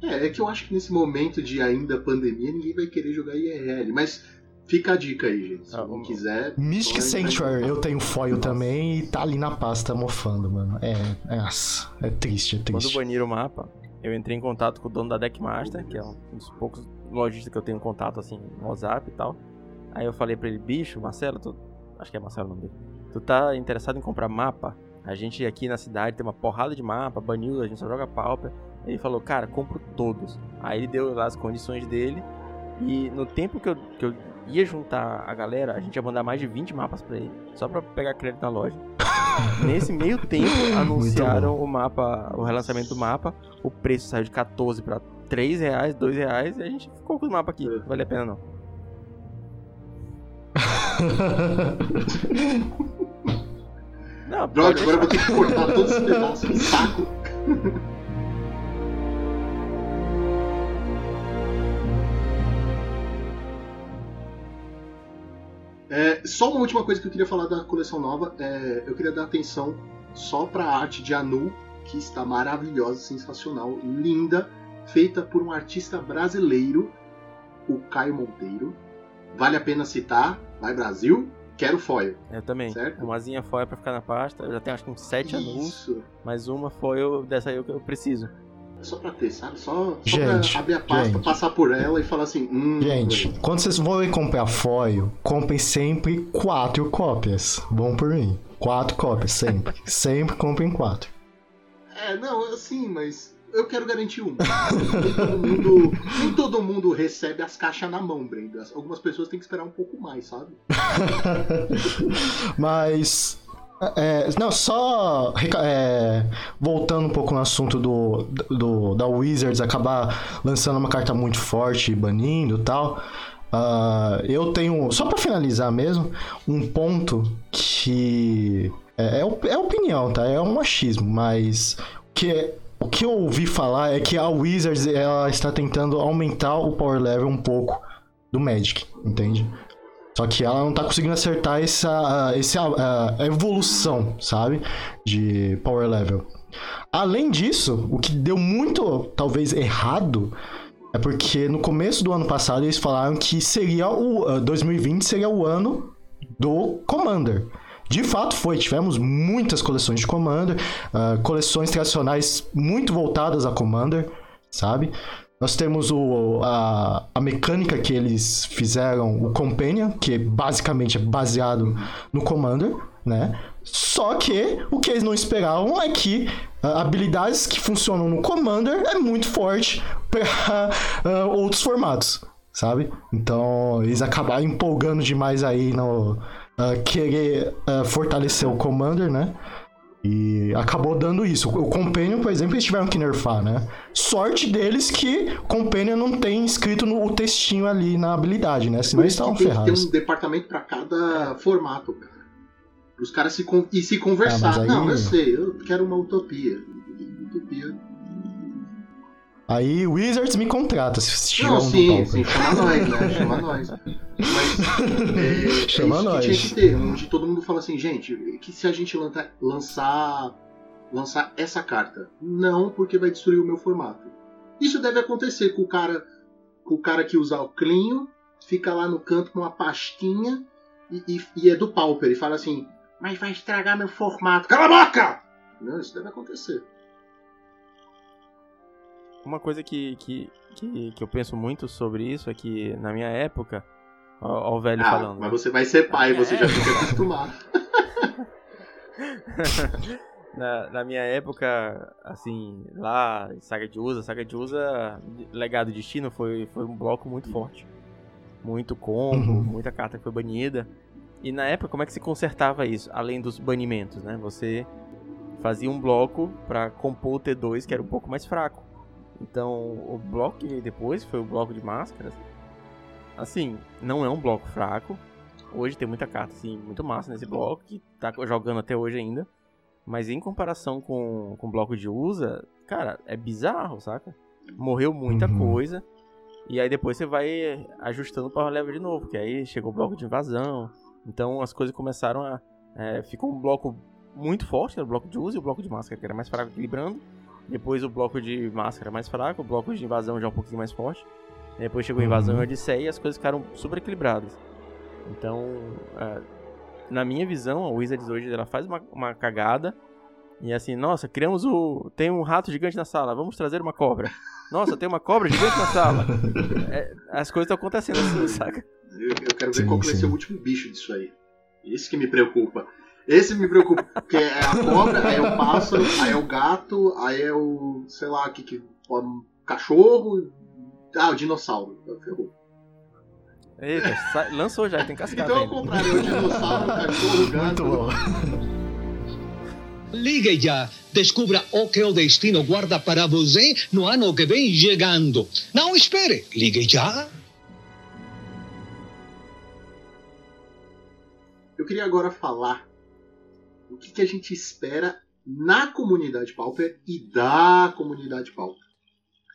É, é que eu acho que nesse momento de ainda pandemia, ninguém vai querer jogar IRL. Mas fica a dica aí, gente. Se Ah, alguém quiser. Mystic Sanctuary, eu tenho foil também e tá ali na pasta mofando, mano. É, é, nossa, é triste, é Quando triste. baniram o mapa, eu entrei em contato com o dono da Deckmaster, que é um dos poucos lojistas que eu tenho contato assim no WhatsApp e tal. Aí eu falei pra ele, bicho, Marcelo, tu... acho que é Marcelo o nome dele. Tu tá interessado em comprar mapa? A gente aqui na cidade tem uma porrada de mapa, baniu, a gente só joga pauper. Ele falou, cara, compro todos. Aí ele deu lá as condições dele. E no tempo que eu, que eu ia juntar a galera, a gente ia mandar mais de 20 mapas pra ele. Só pra pegar crédito na loja. Nesse meio tempo, anunciaram o mapa, o relançamento do mapa. O preço saiu de 14 pra 3 reais, 2 reais. E a gente ficou com o mapa aqui. Não vale a pena não. Não, Droga, pode agora eu vou ter que cortar todos pedaços. Que saco. É, só uma última coisa que eu queria falar da coleção nova. é, eu queria dar atenção só para a arte de Anu, que está maravilhosa, sensacional, linda, feita por um artista brasileiro, o Caio Monteiro. Vale a pena citar. Vai Brasil. Quero foil. Eu também. Certo. Uma asinha foil pra ficar na pasta. Eu já tenho acho que uns 7 anúncios. Isso. Mas uma foil dessa aí que eu preciso. Só pra ter, sabe? Só, só Gente, pra abrir a pasta, gente. passar por ela e falar assim. Hum, Gente, quando vocês forem comprar foil, comprem sempre quatro cópias. Bom por mim. Quatro cópias, sempre. sempre comprem quatro. É, não, assim, mas eu quero garantir uma. nem, todo mundo, nem todo mundo recebe as caixas na mão, Brenda. Algumas pessoas têm que esperar um pouco mais, sabe? Mas. É, não, só é, voltando um pouco no assunto do, do- da Wizards acabar lançando uma carta muito forte e banindo tal. ah, eu tenho, só pra finalizar mesmo, um ponto que é, é é opinião, tá? É um achismo, mas que o que eu ouvi falar é que a Wizards ela está tentando aumentar o power level um pouco do Magic, entende? Só que ela não tá conseguindo acertar essa, essa a evolução, sabe? De power level. Além disso, o que deu muito, talvez, errado é porque no começo do ano passado eles falaram que seria o ah, 2020 seria o ano do Commander. De fato foi, tivemos muitas coleções de Commander, ah, coleções tradicionais muito voltadas a Commander, sabe? Nós temos o, a, a mecânica que eles fizeram, o Companion, que basicamente é baseado no Commander, né? Só que o que eles não esperavam é que ah, habilidades que funcionam no Commander é muito forte para outros formatos, sabe? Então eles acabaram empolgando demais aí no ah, querer ah, fortalecer o Commander, né? E acabou dando isso. O Companion, por exemplo, eles tiveram que nerfar, né? Sorte deles que Companion não tem escrito no o textinho ali na habilidade, né? Senão eles estavam tem ferrados. um departamento pra cada formato, cara. Os caras se con- e se conversar. Ah, aí- Não, eu sei, eu quero uma utopia. Utopia. Aí Wizards me contrata se tiver Não, um sim, sim, chama nós, né? Chama nós. Mas é, Chama é nós. que tinha que ter, onde todo mundo fala assim, gente, que se a gente lança- lançar lançar essa carta, não porque vai destruir o meu formato. Isso deve acontecer com o cara com o cara que usa o clinho, fica lá no canto com uma pastinha e, e- e é do Pauper e fala assim, mas vai estragar meu formato. Cala a boca! Não, isso deve acontecer. Uma coisa que, que, que, que eu penso muito sobre isso é que na minha época. Ó, ó o velho Ah, falando. mas né? você vai ser pai, você É. já fica acostumado. na, na minha época, assim, lá, Saga de Usa, Saga de Usa, Legado de Destino foi, foi um bloco muito forte. Muito combo, Uhum. muita carta que foi banida. E na época, como é que se consertava isso? Além dos banimentos, né? Você fazia um bloco pra compor o T2, que era um pouco mais fraco. Então, o bloco que veio depois foi o bloco de máscaras. Assim, não é um bloco fraco. Hoje tem muita carta, assim, muito massa nesse bloco, que tá jogando até hoje ainda. Mas em comparação com, com o bloco de USA, cara, é bizarro, saca? Morreu muita Uhum. coisa. E aí depois você vai ajustando para level de novo, que aí chegou o bloco de invasão. Então as coisas começaram a. É, ficou um bloco muito forte, era o bloco de uso, e o bloco de máscara, que era mais fraco equilibrando. Depois o bloco de máscara mais fraco, o bloco de invasão já um pouquinho mais forte. Depois chegou a invasão Uhum. e a Odisseia e as coisas ficaram super equilibradas. Então, é, na minha visão, a Wizards hoje ela faz uma, uma cagada. E assim, nossa, criamos o. Tem um rato gigante na sala, vamos trazer uma cobra. Nossa, tem uma cobra gigante na sala. É, as coisas estão acontecendo assim, saca? Eu, eu quero ver Sim, qual que vai sim. ser o último bicho disso aí. Esse que me preocupa. Esse me preocupa. Porque é a cobra, aí é o pássaro, aí é o gato, aí é o. sei lá, o que que. o cachorro. Ah, o dinossauro. Ferrou. Eita, lançou já, tem cascata Então é o ainda. contrário, é o dinossauro, o cachorro, o gato. Muito bom. Ligue já, descubra o que o destino guarda para você no ano que vem chegando. Não espere, ligue já. Eu queria agora falar o que, que a gente espera na comunidade Pauper e da comunidade Pauper.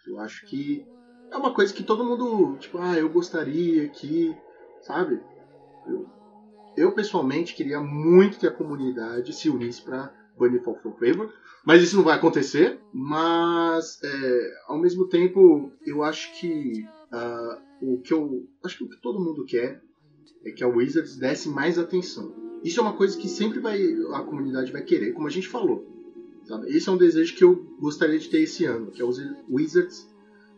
Eu acho que é uma coisa que todo mundo, tipo, ah, eu gostaria que, sabe? Eu, eu pessoalmente queria muito que a comunidade se unisse para banir Fall from Favor, mas isso não vai acontecer. Mas, é, ao mesmo tempo, eu acho que ah, o que eu acho que o que todo mundo quer é que a Wizards desse mais atenção. Isso é uma coisa que sempre vai a comunidade vai querer, como a gente falou. Sabe? Esse é um desejo que eu gostaria de ter esse ano, que a Wizards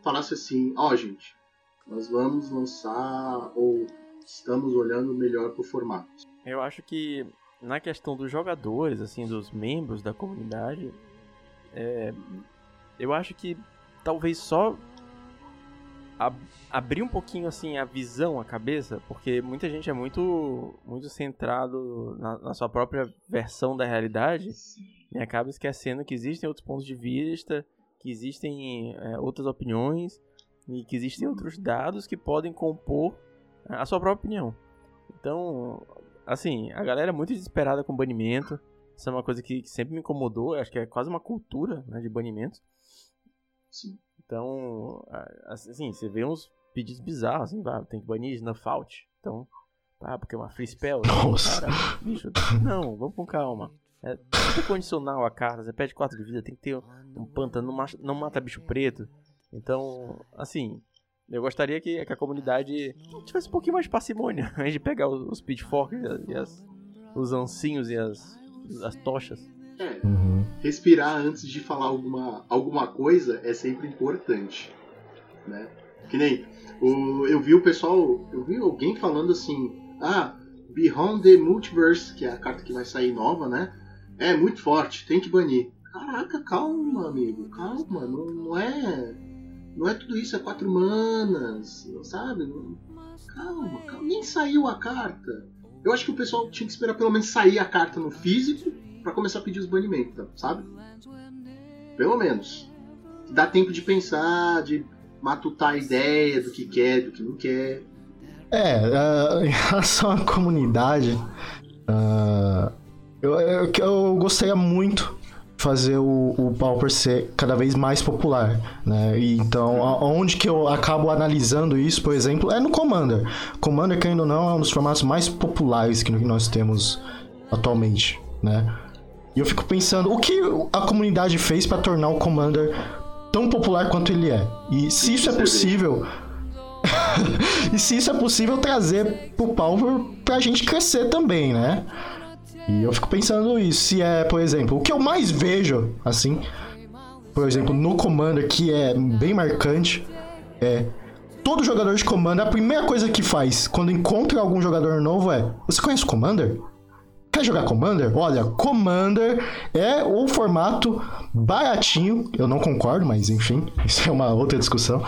falasse assim, ó gente, nós vamos lançar ou estamos olhando melhor pro formato. Eu acho que na questão dos jogadores, assim, dos membros da comunidade, é, eu acho que talvez só ab- abrir um pouquinho assim a visão, a cabeça, porque muita gente é muito muito centrado na, na sua própria versão da realidade e acaba esquecendo que existem outros pontos de vista, que existem é, outras opiniões e que existem outros dados que podem compor a sua própria opinião. Então, assim, a galera é muito desesperada com banimento. Isso é uma coisa que, que sempre me incomodou. Acho que é quase uma cultura né, de banimentos. Sim. Então, a- assim, você vê uns pedidos bizarros, assim, vai, tem que banir Snuff Out. Então, ah, porque é uma free spell. Nossa. Cara, bicho, não, vamos com calma. É, que condicional a carta, você pede 4 de vida, tem que ter um pântano, não mata, não mata bicho preto. Então, assim, eu gostaria que, que a comunidade tivesse um pouquinho mais de parcimônia, invés de pegar os, os pitchforks e, e as- os ancinhos e as, as tochas. Uhum. respirar antes de falar alguma, alguma coisa é sempre importante, né? Que nem o, eu vi o pessoal, eu vi alguém falando assim, ah, Beyond the Multiverse, que é a carta que vai sair nova, né? É muito forte, tem que banir. Caraca, calma, amigo, calma, não, não é, não é tudo isso, é quatro manas, sabe? Calma, calma, nem saiu a carta. Eu acho que o pessoal tinha que esperar pelo menos sair a carta no físico pra começar a pedir os banimentos, sabe? Pelo menos. Dá tempo de pensar, de matutar a ideia do que quer, do que não quer. É, ah, em relação à comunidade, ah, eu, eu, eu gostaria muito fazer o, o Pauper ser cada vez mais popular, né? E então, onde que eu acabo analisando isso, por exemplo, é no Commander. Commander, querendo ou não, é um dos formatos mais populares que nós temos atualmente, né? E eu fico pensando, o que a comunidade fez para tornar o Commander tão popular quanto ele é? E se isso é possível, e se isso é possível trazer pro Power pra gente crescer também, né? E eu fico pensando isso, se é, por exemplo, o que eu mais vejo, assim, por exemplo, no Commander, que é bem marcante, é todo jogador de Commander, a primeira coisa que faz quando encontra algum jogador novo é: Você conhece o Commander? Quer jogar Commander? Olha, Commander é o formato baratinho. Eu não concordo, mas enfim, isso é uma outra discussão.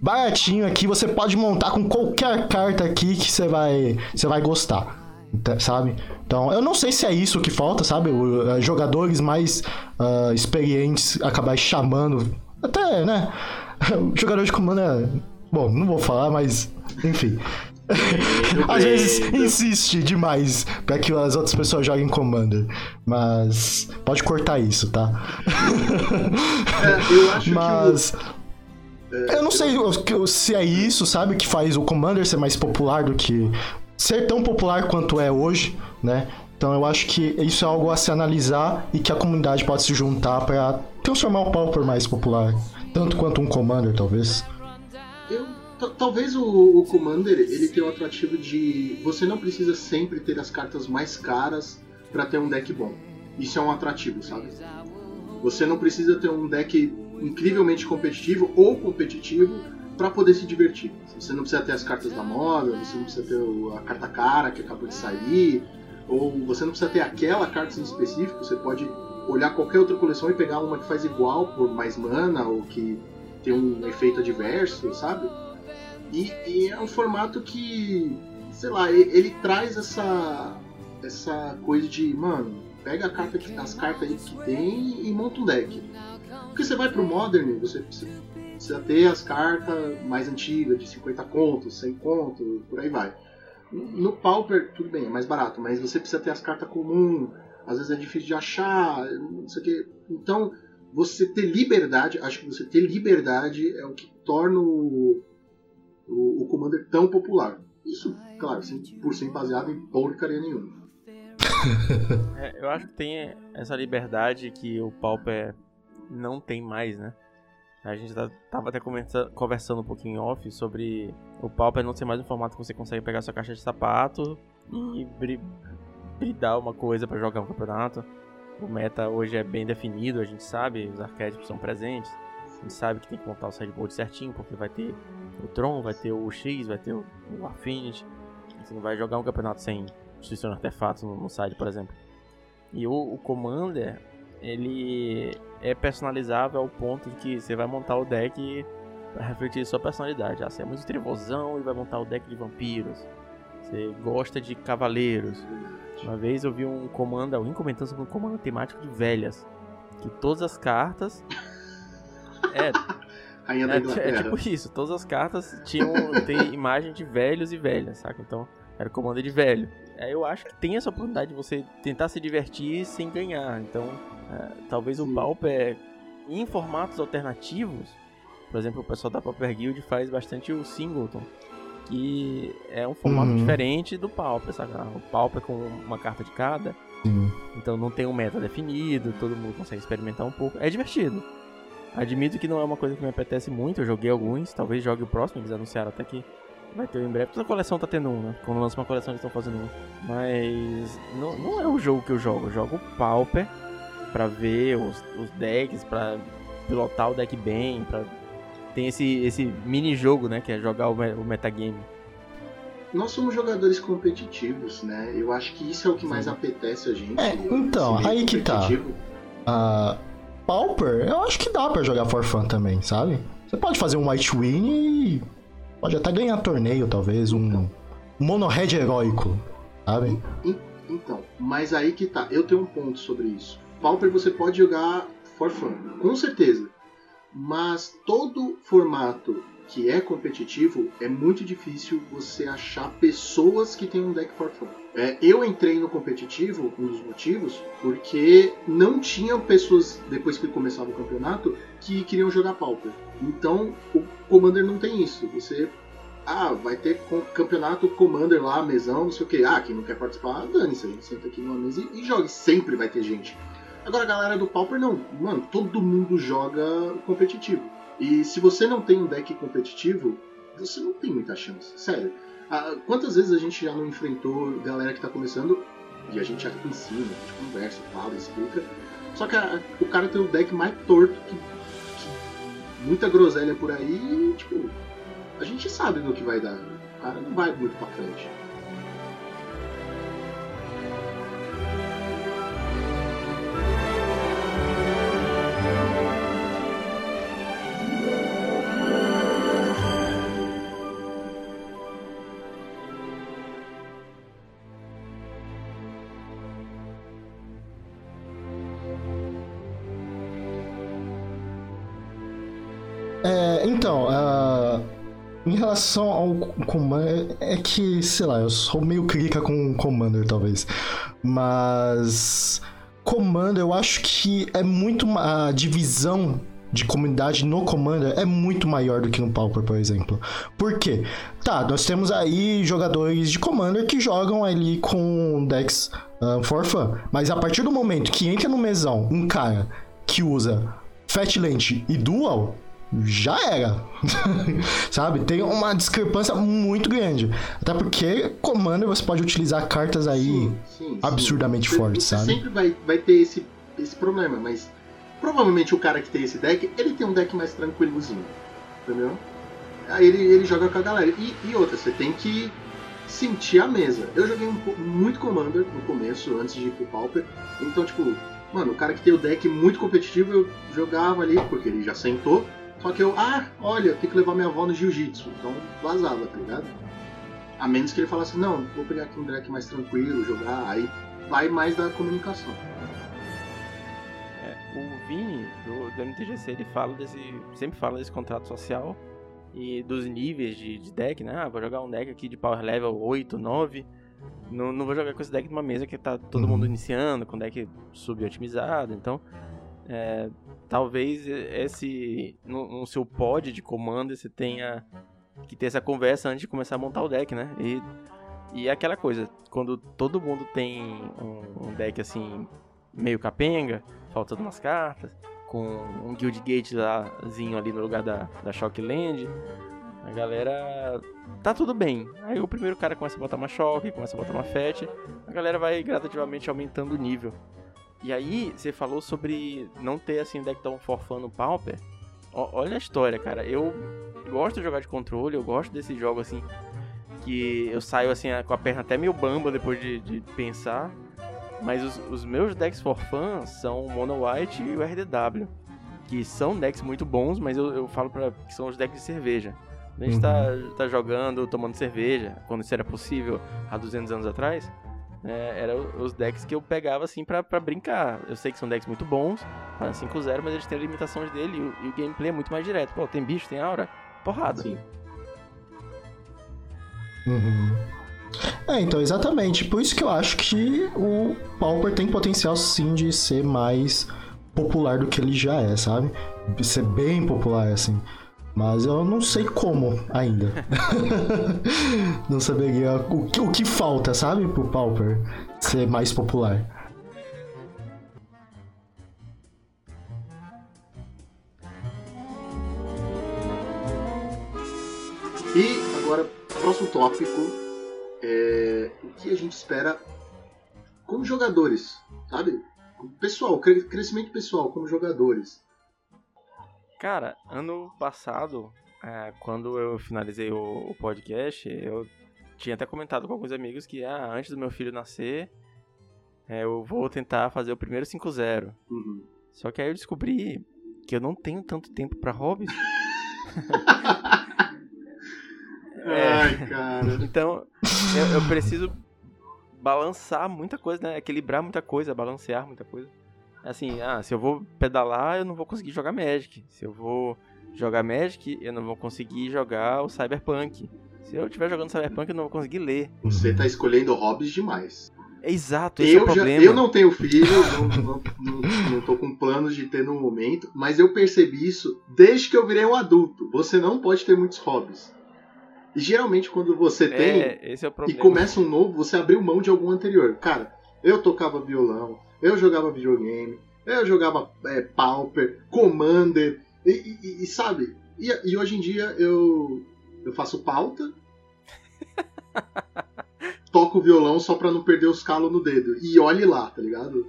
Baratinho aqui, você pode montar com qualquer carta aqui que você vai, você vai gostar. Tá- Sabe? Então, eu não sei se é isso que falta, sabe? O- eh, jogadores mais ah, experientes acabar chamando. Até, né? Jogador de comando é. Bom, não vou falar, mas. Enfim. Às vezes insiste demais pra que as outras pessoas joguem Commander. Mas pode cortar isso, tá? É, eu acho Mas. que Eu não sei se é isso, sabe, que faz o Commander ser mais popular do que. ser tão popular quanto é hoje, né? Então eu acho que isso é algo a se analisar e que a comunidade pode se juntar para transformar o Pauper mais popular. Tanto quanto um Commander, talvez. Talvez o, o, Commander ele tenha o atrativo de você não precisa sempre ter as cartas mais caras para ter um deck bom. Isso é um atrativo, sabe? Você não precisa ter um deck incrivelmente competitivo ou competitivo para poder se divertir. Você não precisa ter as cartas da moda, você não precisa ter a carta cara que acabou de sair, ou você não precisa ter aquela carta em específico, você pode olhar qualquer outra coleção e pegar uma que faz igual por mais mana ou que tem um efeito adverso, sabe? E, e é um formato que, sei lá, ele, ele, traz essa essa coisa de, mano, pega a carta que, as cartas aí que tem e monta um deck. Porque você vai pro Modern, você precisa ter as cartas mais antigas, de 50 contos, 100 contos, por aí vai. No Pauper, tudo bem, é mais barato, mas você precisa ter as cartas comuns, às vezes é difícil de achar, não sei o que. Então, você ter liberdade, acho que você ter liberdade é o que torna o, o, o Commander tão popular. Isso, claro, por ser baseado em porcaria nenhuma. é, eu acho que tem essa liberdade que o Pauper não tem mais, né? A gente tá, tava até conversando um pouquinho em off sobre o Pauper não ser mais um formato que você consegue pegar sua caixa de sapato e bridar uma coisa para jogar um campeonato. O meta hoje é bem definido, a gente sabe, os arquétipos são presentes. A gente sabe que tem que montar o sideboard certinho, porque vai ter o Tron, vai ter o X, vai ter o, o Affinity. Você não vai jogar um campeonato sem instituição artefatos no, no side, por exemplo. E o, o Commander, ele é personalizável ao ponto de que você vai montar o deck para refletir sua personalidade. Ah, você é muito trevosão e vai montar o deck de vampiros. Você gosta de cavaleiros. Uma vez eu vi um comando, alguém comentando sobre um comando temático de velhas. Que todas as cartas. É. Rainha da é, é tipo isso, todas as cartas tinham tem imagem de velhos e velhas, saca? Então, era o comando de velho. É, eu acho que tem essa oportunidade de você tentar se divertir sem ganhar. Então, é, talvez Sim. o Pauper, em formatos alternativos, por exemplo, o pessoal da Pauper Guild faz bastante o Singleton, que é um formato uhum. diferente do Pauper, sabe? O Pauper com uma carta de cada. Sim. Então não tem um meta definido, todo mundo consegue experimentar um pouco. É divertido. Admito que não é uma coisa que me apetece muito, eu joguei alguns, talvez jogue o próximo, eles anunciaram até que vai ter em breve. Toda coleção tá tendo um, né? Quando lança uma coleção eles estão fazendo um. Mas não, não é o jogo que eu jogo, eu jogo Pauper pra ver os, os decks, pra pilotar o deck bem, pra tem esse, esse mini jogo, né? Que é jogar o, o metagame. Nós somos jogadores competitivos, né? Eu acho que isso é o que mais apetece a gente. É, então, aí que tá. Uh, Pauper, eu acho que dá para jogar for fun também, sabe? Você pode fazer um White Win e pode até ganhar torneio, talvez, um mono red heróico, sabe? Então, mas aí que tá. Eu tenho um ponto sobre isso. Pauper você pode jogar for fun, com certeza. Mas todo formato que é competitivo, é muito difícil você achar pessoas que têm um deck for fun. É, eu entrei no competitivo, um dos motivos, porque não tinham pessoas, depois que começava o campeonato, que queriam jogar Pauper. Então, o Commander não tem isso. Você ah, vai ter campeonato Commander lá, mesão, não sei o que. Ah, quem não quer participar, dane-se, a gente senta aqui numa mesa e, e joga. Sempre vai ter gente. Agora a galera do Pauper não. Mano, todo mundo joga competitivo. E se você não tem um deck competitivo, você não tem muita chance. Sério. Ah, quantas vezes a gente já não enfrentou galera que tá começando e a gente já ensina, a gente conversa, fala, explica. Só que a, o cara tem o deck mais torto que, que, muita groselha por aí e, tipo, a gente sabe no que vai dar. O cara não vai muito pra frente. Relação ao Commander, é que, sei lá, eu sou meio crítica com Commander, talvez. Mas. Commander, eu acho que é muito uma divisão de comunidade no Commander é muito maior do que no Pauper, por exemplo. Por quê? Tá, nós temos aí jogadores de Commander que jogam ali com decks uh, for fun, mas a partir do momento que entra no mesão um cara que usa Fatland e Dual, já era. Sabe? Tem uma discrepância muito grande. Até porque Commander você pode utilizar cartas aí sim, sim, absurdamente sim. fortes, sabe? sempre vai, vai ter esse, esse problema, mas provavelmente o cara que tem esse deck, ele tem um deck mais tranquilozinho. Entendeu? Aí ele, ele joga com a galera. E, e outra, você tem que sentir a mesa. Eu joguei um, muito Commander no começo, antes de ir pro Pauper. Então, tipo, mano, o cara que tem o deck muito competitivo, eu jogava ali, porque ele já sentou só que eu, ah, olha, tem que levar minha avó no jiu-jitsu. Então vazava, tá ligado? A menos que ele falasse, não, vou pegar aqui um deck mais tranquilo, jogar, aí vai mais da comunicação. É, o Vini, do, do, MTGC, ele fala desse. sempre fala desse contrato social e dos níveis de, de deck, né? Ah, vou jogar um deck aqui de power level 8, 9. Não, não vou jogar com esse deck numa mesa que tá todo mundo uhum. iniciando, com deck subotimizado. Então, é, talvez esse no, no, seu pod de comando você tenha que ter essa conversa antes de começar a montar o deck, né? E, e é aquela coisa, quando todo mundo tem um, um deck assim, meio capenga, faltando umas cartas, com um Guild Gate lázinho ali no lugar da, da Shockland, a galera tá tudo bem. Aí o primeiro cara começa a botar uma Shock, começa a botar uma Fetch, a galera vai gradativamente aumentando o nível. E aí, você falou sobre não ter assim deck tão forfã no Pauper. O, olha a história, cara. Eu gosto de jogar de controle, eu gosto desse jogo assim. Que eu saio assim com a perna até meio bamba depois de, de pensar. Mas os, os, meus decks for fun são o Mono White e o RDW. Que são decks muito bons, mas eu, eu falo pra, que são os decks de cerveja. A gente tá, uhum. tá, tá jogando, tomando cerveja, quando isso era possível há 200 anos atrás é, eram os decks que eu pegava assim pra, pra brincar. Eu sei que são decks muito bons, 5-0, mas eles têm limitações dele e o, e o, gameplay é muito mais direto. Pô, tem bicho, tem aura, porrada. Sim. Uhum. É, então, exatamente. Por isso que eu acho que o Pauper tem potencial sim de ser mais popular do que ele já é, sabe? De ser bem popular, assim. Mas eu não sei como ainda. não saberia o que, o que falta, sabe, pro Pauper ser mais popular. E agora, próximo tópico é o que a gente espera como jogadores, sabe? Pessoal, crescimento pessoal como jogadores. Cara, ano passado, é, quando eu finalizei o, o, podcast, eu tinha até comentado com alguns amigos que ah, antes do meu filho nascer, é, eu vou tentar fazer o primeiro 5-0. Uhum. Só que aí eu descobri que eu não tenho tanto tempo para hobbies. é, Ai, cara. Então, eu, eu preciso balançar muita coisa, né? Equilibrar muita coisa, balancear muita coisa. Assim, ah, se eu vou pedalar, eu não vou conseguir jogar Magic. Se eu vou jogar Magic, eu não vou conseguir jogar o Cyberpunk. Se eu estiver jogando Cyberpunk, eu não vou conseguir ler. Você tá escolhendo hobbies demais. exato, esse eu é o já, problema. Eu não tenho filho, não, não, não, não tô com planos de ter no momento, mas eu percebi isso desde que eu virei um adulto. Você não pode ter muitos hobbies. E geralmente quando você é, tem é, é e começa um novo, você abriu mão de algum anterior. Cara, eu tocava violão, eu jogava videogame, eu jogava é, Pauper, Commander, e, e, e sabe? E, e, hoje em dia eu, eu faço pauta, toco violão só pra não perder os calos no dedo. E olhe lá, tá ligado?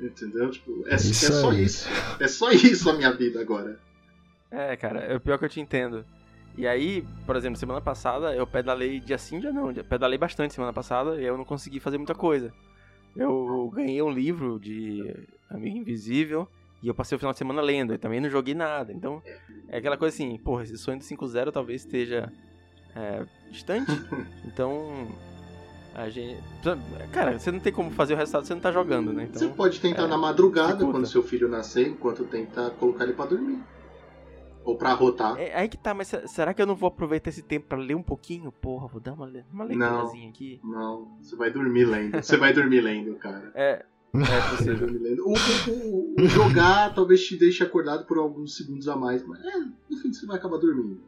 Entendeu? Tipo, é, é só isso. É só isso a minha vida agora. É, cara, é o pior que eu te entendo. E aí, por exemplo, semana passada eu pedalei dia sim, dia não. Pedalei bastante semana passada e eu não consegui fazer muita coisa. Eu ganhei um livro de Amigo Invisível e eu passei o final de semana lendo. E também não joguei nada. Então, é aquela coisa assim, porra, esse sonho do 5-0 talvez esteja é, distante. Então, a gente. Cara, você não tem como fazer o resultado, você não tá jogando, né? Então, você pode tentar é, na madrugada, quando seu filho nascer, enquanto tenta colocar ele para dormir. Ou pra rotar. É aí que tá, mas será que eu não vou aproveitar esse tempo pra ler um pouquinho? Porra, vou dar uma, uma leiturazinha aqui. Não, você vai dormir lendo. Você vai dormir lendo, cara. É, É possível. Me lembro. O, o- o- o jogar talvez te deixe acordado por alguns segundos a mais, mas é, no fim você vai acabar dormindo.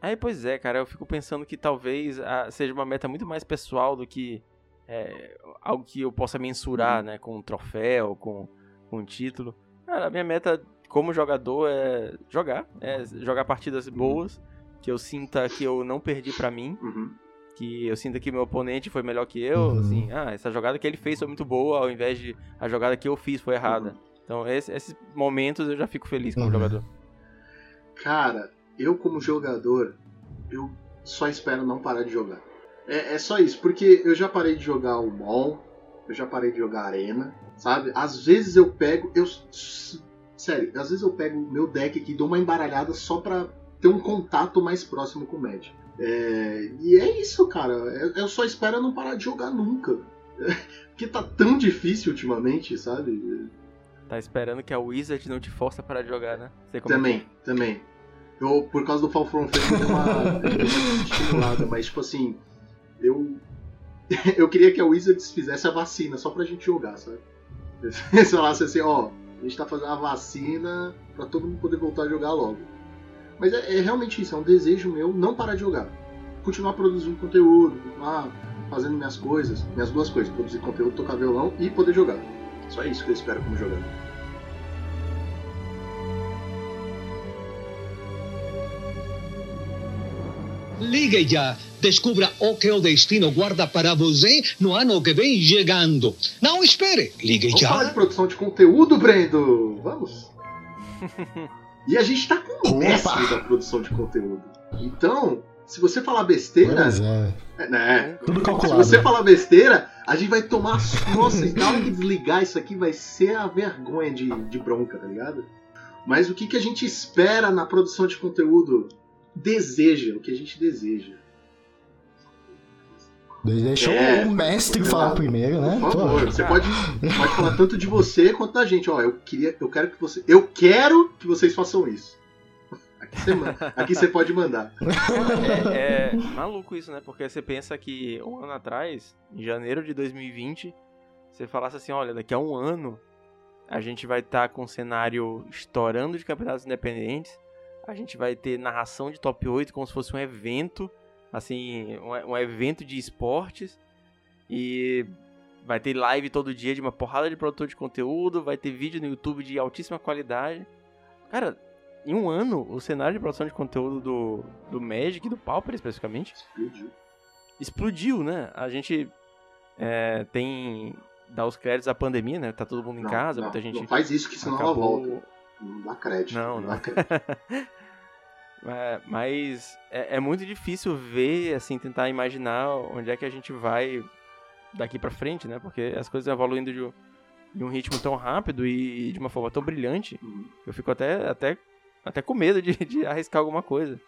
Aí, pois é, cara, eu fico pensando que talvez ah, seja uma meta muito mais pessoal do que é, algo que eu possa mensurar, né, com um troféu, com, com um título. Cara, a minha meta como jogador é jogar, é jogar partidas boas, que eu sinta que eu não perdi pra mim, Uhum. que eu sinta que meu oponente foi melhor que eu, Uhum. assim, ah, essa jogada que ele fez foi muito boa, ao invés de a jogada que eu fiz foi errada. Então, esse- esses momentos eu já fico feliz como Uhum. jogador. Cara, eu como jogador, eu só espero não parar de jogar. É, é só isso, porque eu já parei de jogar o mall, eu já parei de jogar arena, sabe? Às vezes eu pego, eu sério, às vezes eu pego o meu deck aqui e dou uma embaralhada só pra ter um contato mais próximo com o Magic. É, e é isso, cara. Eu, eu só espero não parar de jogar nunca. Porque tá tão difícil ultimamente, sabe? Tá esperando que a Wizard não te force a parar de jogar, né? Sei como é Também, também. Eu, por causa do Fall From Face, eu uma, uma estimulada, mas tipo assim, eu. Eu queria que a Wizards fizesse a vacina só pra gente jogar, sabe? Eles falassem assim, ó, a gente tá fazendo a vacina pra todo mundo poder voltar a jogar logo. Mas é, é realmente isso, é um desejo meu não parar de jogar. Continuar produzindo conteúdo, continuar fazendo minhas coisas, minhas duas coisas, produzir conteúdo, tocar violão e poder jogar. Só isso que eu espero como jogador. Ligue já. Descubra o que o destino guarda para você no ano que vem chegando. Não espere. Ligue Vamos falar de já. produção de conteúdo, Brendo? Vamos? E a gente tá com o mestre da produção de conteúdo. Então, se você falar besteira, é. é, né? Tudo Se calculado. você falar besteira, a gente vai tomar. Nossa, e na hora que desligar isso aqui vai ser a vergonha de, de bronca, tá ligado? Mas o que, que a gente espera na produção de conteúdo? Deseja, o que a gente deseja. Deixa É. o mestre falar primeiro, né? Por favor, Pô, você pode, pode falar tanto de você quanto da gente. Ó, eu queria, eu quero que você, eu quero que vocês façam isso. Aqui você, aqui você pode mandar. É, é maluco isso, né? Porque você pensa que um ano atrás, em janeiro de 2020, você falasse assim, olha, daqui a um ano a gente vai estar com um cenário estourando de campeonatos independentes, a gente vai ter narração de top 8 como se fosse um evento, assim, um, um evento de esportes, e vai ter live todo dia de uma porrada de produtor de conteúdo, vai ter vídeo no YouTube de altíssima qualidade. Cara, em um ano, o cenário de produção de conteúdo do, do Magic, do Pauper especificamente, explodiu, né? A gente é, tem. dá os créditos à pandemia, né? Tá todo mundo em Não, casa, não, muita gente. não faz isso que senão ela acabou. volta. Não dá crédito. Não, dá não. crédito. É, mas é, é muito difícil ver, assim, tentar imaginar onde é que a gente vai daqui pra frente, né? Porque as coisas evoluindo de, um- de um ritmo tão rápido e de uma forma tão brilhante, Uhum. eu fico até, até, até com medo de, de arriscar alguma coisa.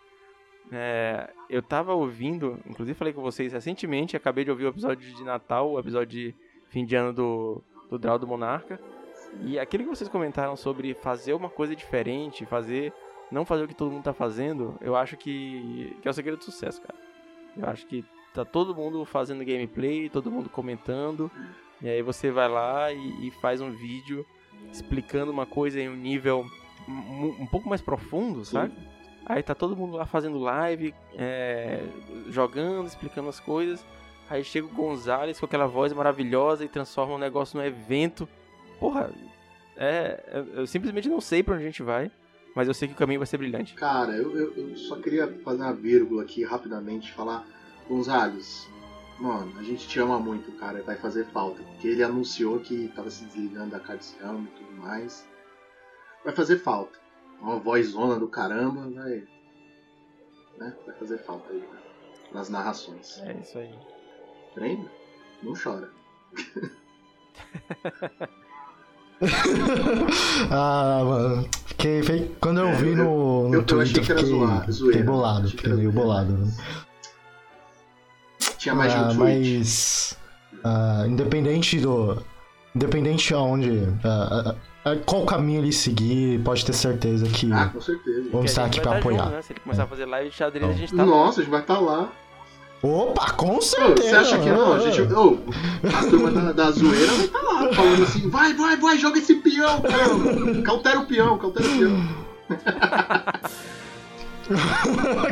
É, eu tava ouvindo, inclusive falei com vocês recentemente, acabei de ouvir o episódio de Natal, o episódio de fim de ano do, do Draw do Monarca. E aquilo que vocês comentaram sobre fazer uma coisa diferente, fazer. não fazer o que todo mundo tá fazendo, eu acho que, que é o segredo do sucesso, cara. Eu acho que tá todo mundo fazendo gameplay, todo mundo comentando, e aí você vai lá e, e faz um vídeo explicando uma coisa em um nível um, um pouco mais profundo, sabe? Aí tá todo mundo lá fazendo live, é, jogando, explicando as coisas. Aí chega o Gonzalez com aquela voz maravilhosa e transforma um negócio num evento. Porra, é, eu, eu simplesmente não sei pra onde a gente vai, mas eu sei que o caminho vai ser brilhante. Cara, eu, eu- eu só queria fazer uma vírgula aqui rapidamente falar. Gonzalez, mano, a gente te ama muito, cara. Vai fazer falta. Porque ele anunciou que tava se desligando da Cardciano e tudo mais. Vai fazer falta. Uma vozona do caramba, vai. Né? Vai fazer falta aí, né? Nas narrações. É isso aí. Prenda? Não chora. ah, mano. Fiquei, fiquei- quando eu vi no, no eu- eu Twitter, achei que era fiquei, zoar- zoeira. fiquei bolado, fiquei meio zoeira. bolado. né? Tinha mais de Ah, um tweet. mas ah, independente do independente aonde ah, ah, ah, qual caminho ele seguir pode ter certeza que Ah, com certeza. vamos estar aqui pra tá junto, apoiar né? Se ele começar a fazer live de xadrez, a gente tá Nossa, a gente vai estar lá. Opa, com certeza. você acha que não? A, gente, ô, a turma da, da zoeira vai estar lá falando assim: vai, vai, vai, joga esse peão, caramba. Cautera o peão, cautera o peão.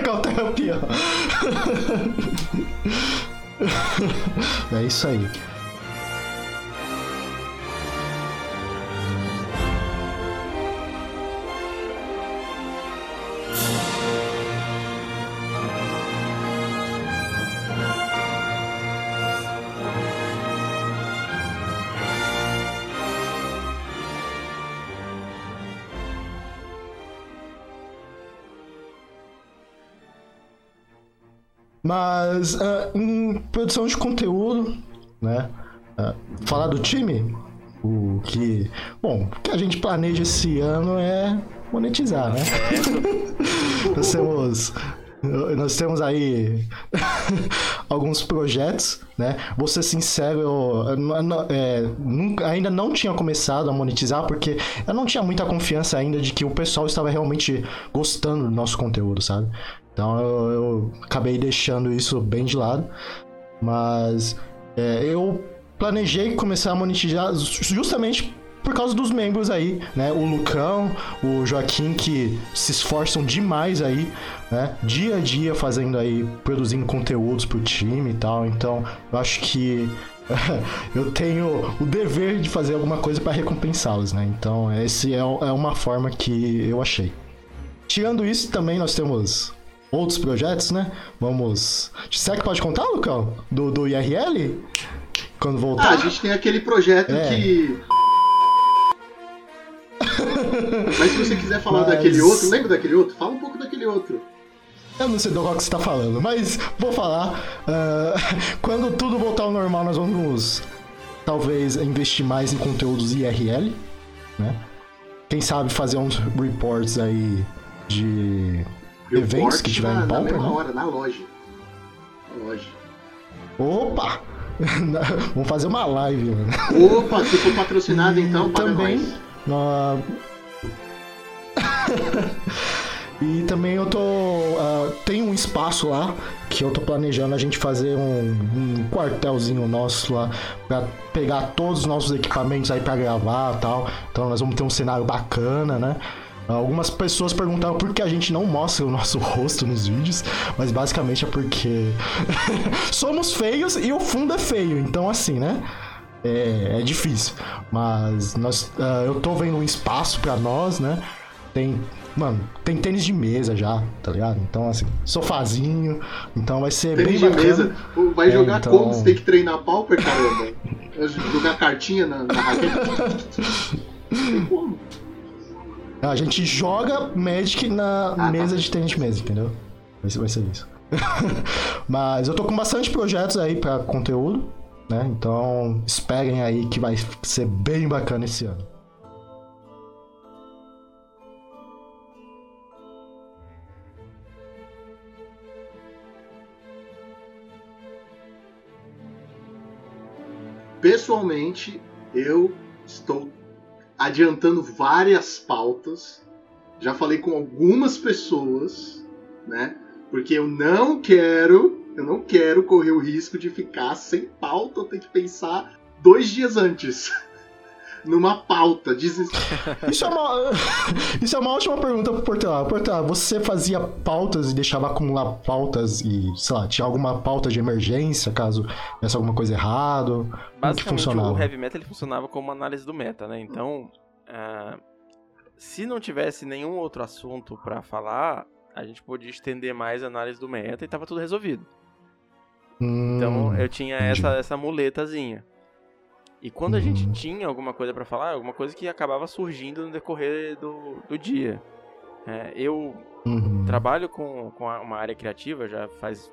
Cautela o peão. É isso aí. Mas ah, em produção de conteúdo, né? ah, falar do time, o que. Bom, o que a gente planeja esse ano é monetizar, né? nós temos. Nós temos aí alguns projetos, né? Vou ser sincero, eu, é, nunca- ainda não tinha começado a monetizar porque eu não tinha muita confiança ainda de que o pessoal estava realmente gostando do nosso conteúdo, sabe? Então eu acabei deixando isso bem de lado. Mas é, eu planejei começar a monetizar justamente por causa dos membros aí, né? O Lucão, o Joaquim que se esforçam demais aí, né? Dia a dia fazendo aí, produzindo conteúdos pro time e tal. Então, eu acho que eu tenho o dever de fazer alguma coisa para recompensá-los, né? Então, esse é, é uma forma que eu achei. Tirando isso, também nós temos outros projetos, né? Vamos. Será que pode contar, Lucão? Do, do IRL? Quando Ah, voltar? a gente tem aquele projeto É. que. Mas se você quiser falar Mas- daquele outro, lembra daquele outro? Fala um pouco daquele outro. Eu não sei do qual que você tá falando, mas vou falar. ah, quando tudo voltar ao normal, nós vamos talvez investir mais em conteúdos IRL, né? Quem sabe fazer uns reports aí de eventos que tiver na, em na pauper, mesma né? hora, na loja. Na loja. Opa! vamos fazer uma live, mano. Opa, se for patrocinado, então também, e também eu tô. ah, tem um espaço lá que eu tô planejando a gente fazer um, um quartelzinho nosso lá pra pegar todos os nossos equipamentos aí pra gravar e tal. Então nós vamos ter um cenário bacana, né? Algumas pessoas perguntaram por que a gente não mostra o nosso rosto nos vídeos, mas basicamente é porque somos feios e o fundo é feio, então assim, né? É, é difícil. Mas nós, ah, eu tô vendo um espaço pra nós, né? Tem, mano, tem tênis de mesa já, tá ligado? Então, assim, sofazinho. Então vai ser Tênis bem de bacana. mesa. Vai É, jogar então- como? Você tem que treinar pauper, caramba. jogar cartinha na, na raquete. Tem como? A gente joga Magic na tá. mesa de tênis mesa, entendeu? Vai ser, vai ser isso. Mas eu tô com bastante projetos aí pra conteúdo, né? Então esperem aí que vai ser bem bacana esse ano. Pessoalmente, eu estou adiantando várias pautas. Já falei com algumas pessoas, né? Porque eu não quero, eu não quero correr o risco de ficar sem pauta, eu tenho que pensar dois dias antes. Numa pauta. Diz- Isso é uma, isso é uma ótima pergunta pro Portela. Portela, você fazia pautas e deixava acumular pautas e, sei lá, tinha alguma pauta de emergência caso tivesse alguma coisa errada? Como que Basicamente, funcionava? o heavy metal ele funcionava como uma análise do meta, né? Então, ah, se não tivesse nenhum outro assunto pra falar, a gente podia estender mais a análise do meta e tava tudo resolvido. Então, Hum, eu tinha entendi. essa, essa muletazinha. E quando a gente Uhum. tinha alguma coisa pra falar, alguma coisa que acabava surgindo no decorrer do, do dia. É, eu uhum. trabalho com, com uma área criativa já faz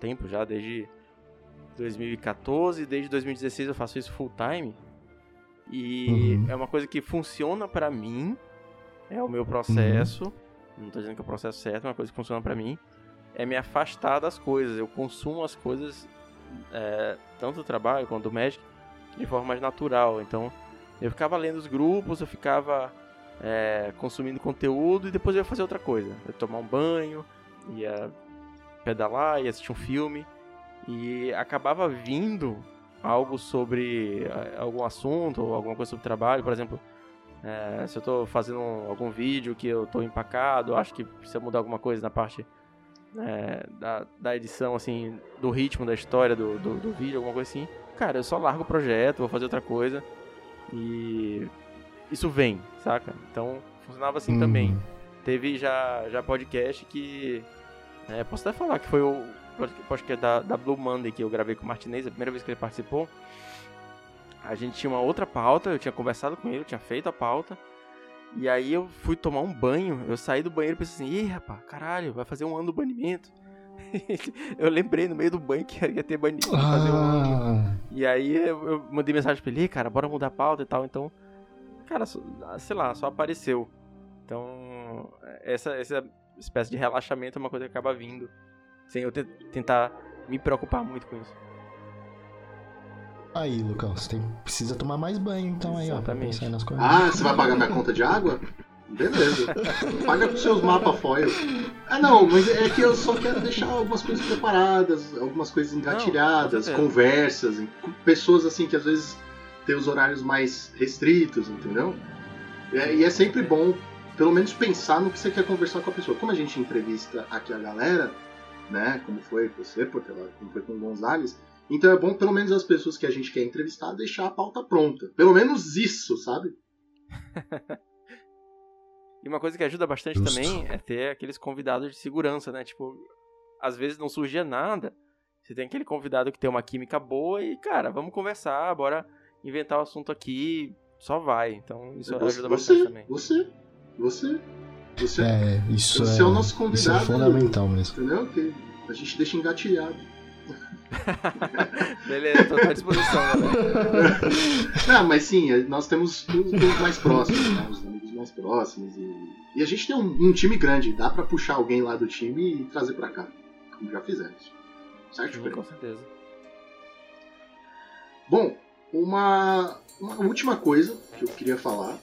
tempo, já desde 2014, desde 2016 eu faço isso full time. E Uhum. é uma coisa que funciona pra mim, é o meu processo. Não tô dizendo que é o processo certo, é uma coisa que funciona pra mim. É me afastar das coisas. Eu consumo as coisas, é, tanto do trabalho quanto do Magic, de forma mais natural. Então, eu ficava lendo os grupos, eu ficava é, consumindo conteúdo e depois eu ia fazer outra coisa. Eu ia tomar um banho, ia pedalar, ia assistir um filme. e acabava vindo algo sobre eh, algum assunto ou alguma coisa sobre trabalho, por exemplo, é, se eu estou fazendo algum vídeo que eu estou empacado, acho que precisa mudar alguma coisa na parte é, da, da edição, assim, do ritmo da história do, do, do, vídeo, alguma coisa assim, cara, eu só largo o projeto, vou fazer outra coisa e isso vem, saca? Então funcionava assim também. Uhum. Teve já, já podcast que. É, posso até falar que foi o podcast da, da Blue Monday que eu gravei com o Martinez, a primeira vez que ele participou. A gente tinha uma outra pauta, eu tinha conversado com ele, eu tinha feito a pauta. E aí eu fui tomar um banho, eu saí do banheiro e pensei assim, ih rapaz, caralho, vai fazer um ano do banimento. eu lembrei no meio do banho que ia ter banimento ah. fazer um. E aí eu, mandei mensagem pra ele, cara, bora mudar a pauta e tal. Então, cara, sei lá, só apareceu. Então, essa, essa espécie de relaxamento é uma coisa que acaba vindo. Sem eu tentar me preocupar muito com isso. Aí, Lucão, você tem, precisa tomar mais banho, então aí, ó, pra pensar nas coisas. Ah, você vai pagar minha conta de água? Beleza. Paga com seus mapas foil. Ah, não, mas é que eu só quero deixar algumas coisas preparadas, algumas coisas engatilhadas, não, conversas, pessoas assim que às vezes têm os horários mais restritos, entendeu? É, e é sempre bom, pelo menos, pensar no que você quer conversar com a pessoa. Como a gente entrevista aqui a galera, né? Como foi com você, Portela, como foi com o Gonzalez então é bom, pelo menos, as pessoas que a gente quer entrevistar deixar a pauta pronta. Pelo menos isso, sabe? e uma coisa que ajuda bastante Justo. também é ter aqueles convidados de segurança, né? Tipo, às vezes não surgia nada. Você tem aquele convidado que tem uma química boa e, cara, vamos conversar, bora inventar o um assunto aqui, só vai. Então isso você, ajuda bastante você, também. Você, você, você, é, isso você é, é o nosso convidado. Isso é fundamental mesmo. Entendeu? Que a gente deixa engatilhado. Beleza, tô à disposição, galera. Não, mas sim, nós temos os mais próximos, né? Mais próximos. E, e a gente tem um, um, time grande, dá pra puxar alguém lá do time e trazer pra cá. Como já fizemos. Certo, sim, Com certeza. Bom, uma, uma última coisa que eu queria falar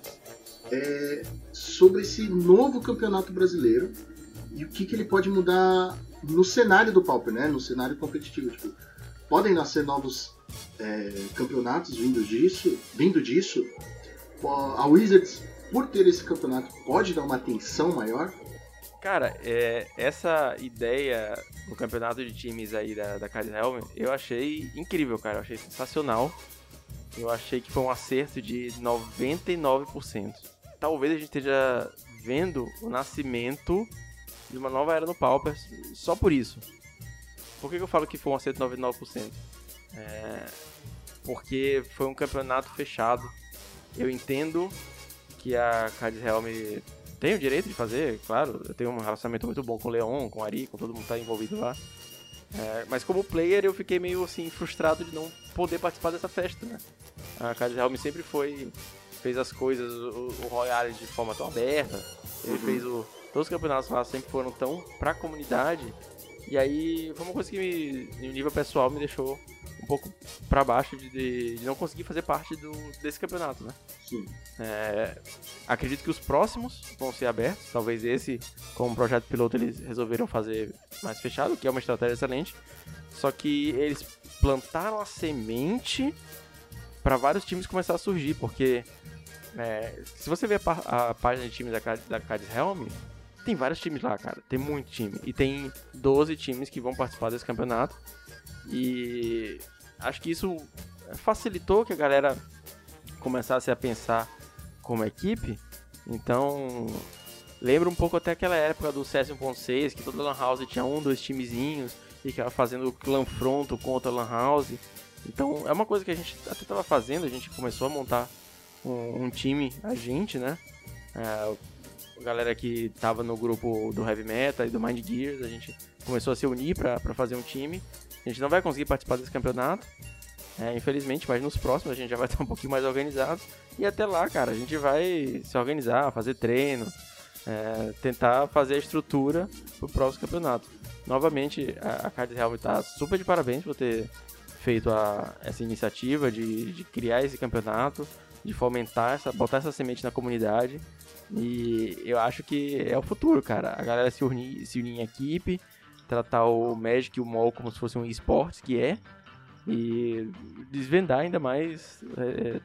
é sobre esse novo campeonato brasileiro e o que, que ele pode mudar no cenário do Pauper, né? No cenário competitivo. Tipo, podem nascer novos é, campeonatos vindo disso, vindo disso. A Wizards, por ter esse campeonato, pode dar uma atenção maior. Cara, é, essa ideia do campeonato de times aí da, da eu achei incrível, cara. Eu achei sensacional. Eu achei que foi um acerto de 99%. Talvez a gente esteja vendo o nascimento de uma nova era no Pauper só por isso. Por que, eu falo que foi um acerto 99%? É, porque foi um campeonato fechado. Eu entendo que a Cards Helm tem o direito de fazer, claro. Eu tenho um relacionamento muito bom com o Leon, com o Ari, com todo mundo que tá envolvido lá. É, mas como player eu fiquei meio assim frustrado de não poder participar dessa festa, né? A Cards Helm sempre foi fez as coisas, o, o Royale de forma tão aberta. Ele uhum. fez o todos os campeonatos lá sempre foram tão pra comunidade. E aí foi uma coisa que, me, no nível pessoal, me deixou um pouco para baixo de, de, de, não conseguir fazer parte do, desse campeonato, né? Sim. É, acredito que os próximos vão ser abertos. Talvez esse, como projeto piloto, eles resolveram fazer mais fechado, que é uma estratégia excelente. Só que eles plantaram a semente para vários times começar a surgir, porque é, se você ver a, a, página de times da, da Cards Helm, tem vários times lá, cara. Tem muito time. E tem 12 times que vão participar desse campeonato. E acho que isso facilitou que a galera começasse a pensar como equipe. Então, lembra um pouco até aquela época do CS 1.6, que toda Lan House tinha um, dois timezinhos e era fazendo clã fronto contra a Lan House. Então, é uma coisa que a gente até estava fazendo, a gente começou a montar um, um time, a gente, né? É, galera que tava no grupo do Heavy Metal e do Mind Gears, a gente começou a se unir para fazer um time. A gente não vai conseguir participar desse campeonato, é, infelizmente, mas nos próximos a gente já vai estar um pouquinho mais organizado. E até lá, cara, a gente vai se organizar, fazer treino, é, tentar fazer a estrutura pro próximo campeonato. Novamente, a, a Real está super de parabéns por ter feito a, essa iniciativa de, de criar esse campeonato, de fomentar, essa, botar essa semente na comunidade. E eu acho que é o futuro, cara. A galera se unir, se unir em equipe, tratar o Magic e o MOL como se fosse um esporte, que é, e desvendar ainda mais é,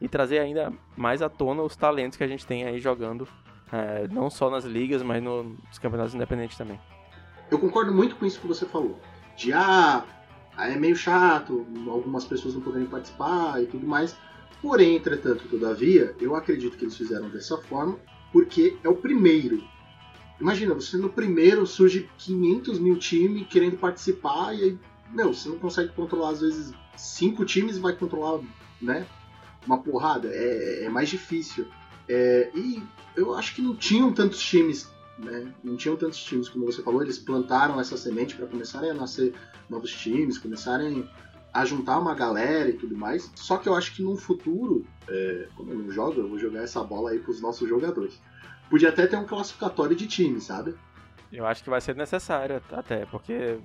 e trazer ainda mais à tona os talentos que a gente tem aí jogando, é, não só nas ligas, mas no, nos campeonatos independentes também. Eu concordo muito com isso que você falou. De ah, é meio chato, algumas pessoas não poderem participar e tudo mais. Porém, entretanto, todavia, eu acredito que eles fizeram dessa forma porque é o primeiro. Imagina, você no primeiro surge 500 mil times querendo participar e aí, meu, você não consegue controlar às vezes cinco times e vai controlar, né, uma porrada. É, é mais difícil. É, e eu acho que não tinham tantos times, né, não tinham tantos times como você falou. Eles plantaram essa semente para começarem a nascer novos times, começarem a juntar uma galera e tudo mais. Só que eu acho que no futuro, é, como eu não jogo, eu vou jogar essa bola aí pros nossos jogadores. Podia até ter um classificatório de time, sabe? Eu acho que vai ser necessário até, porque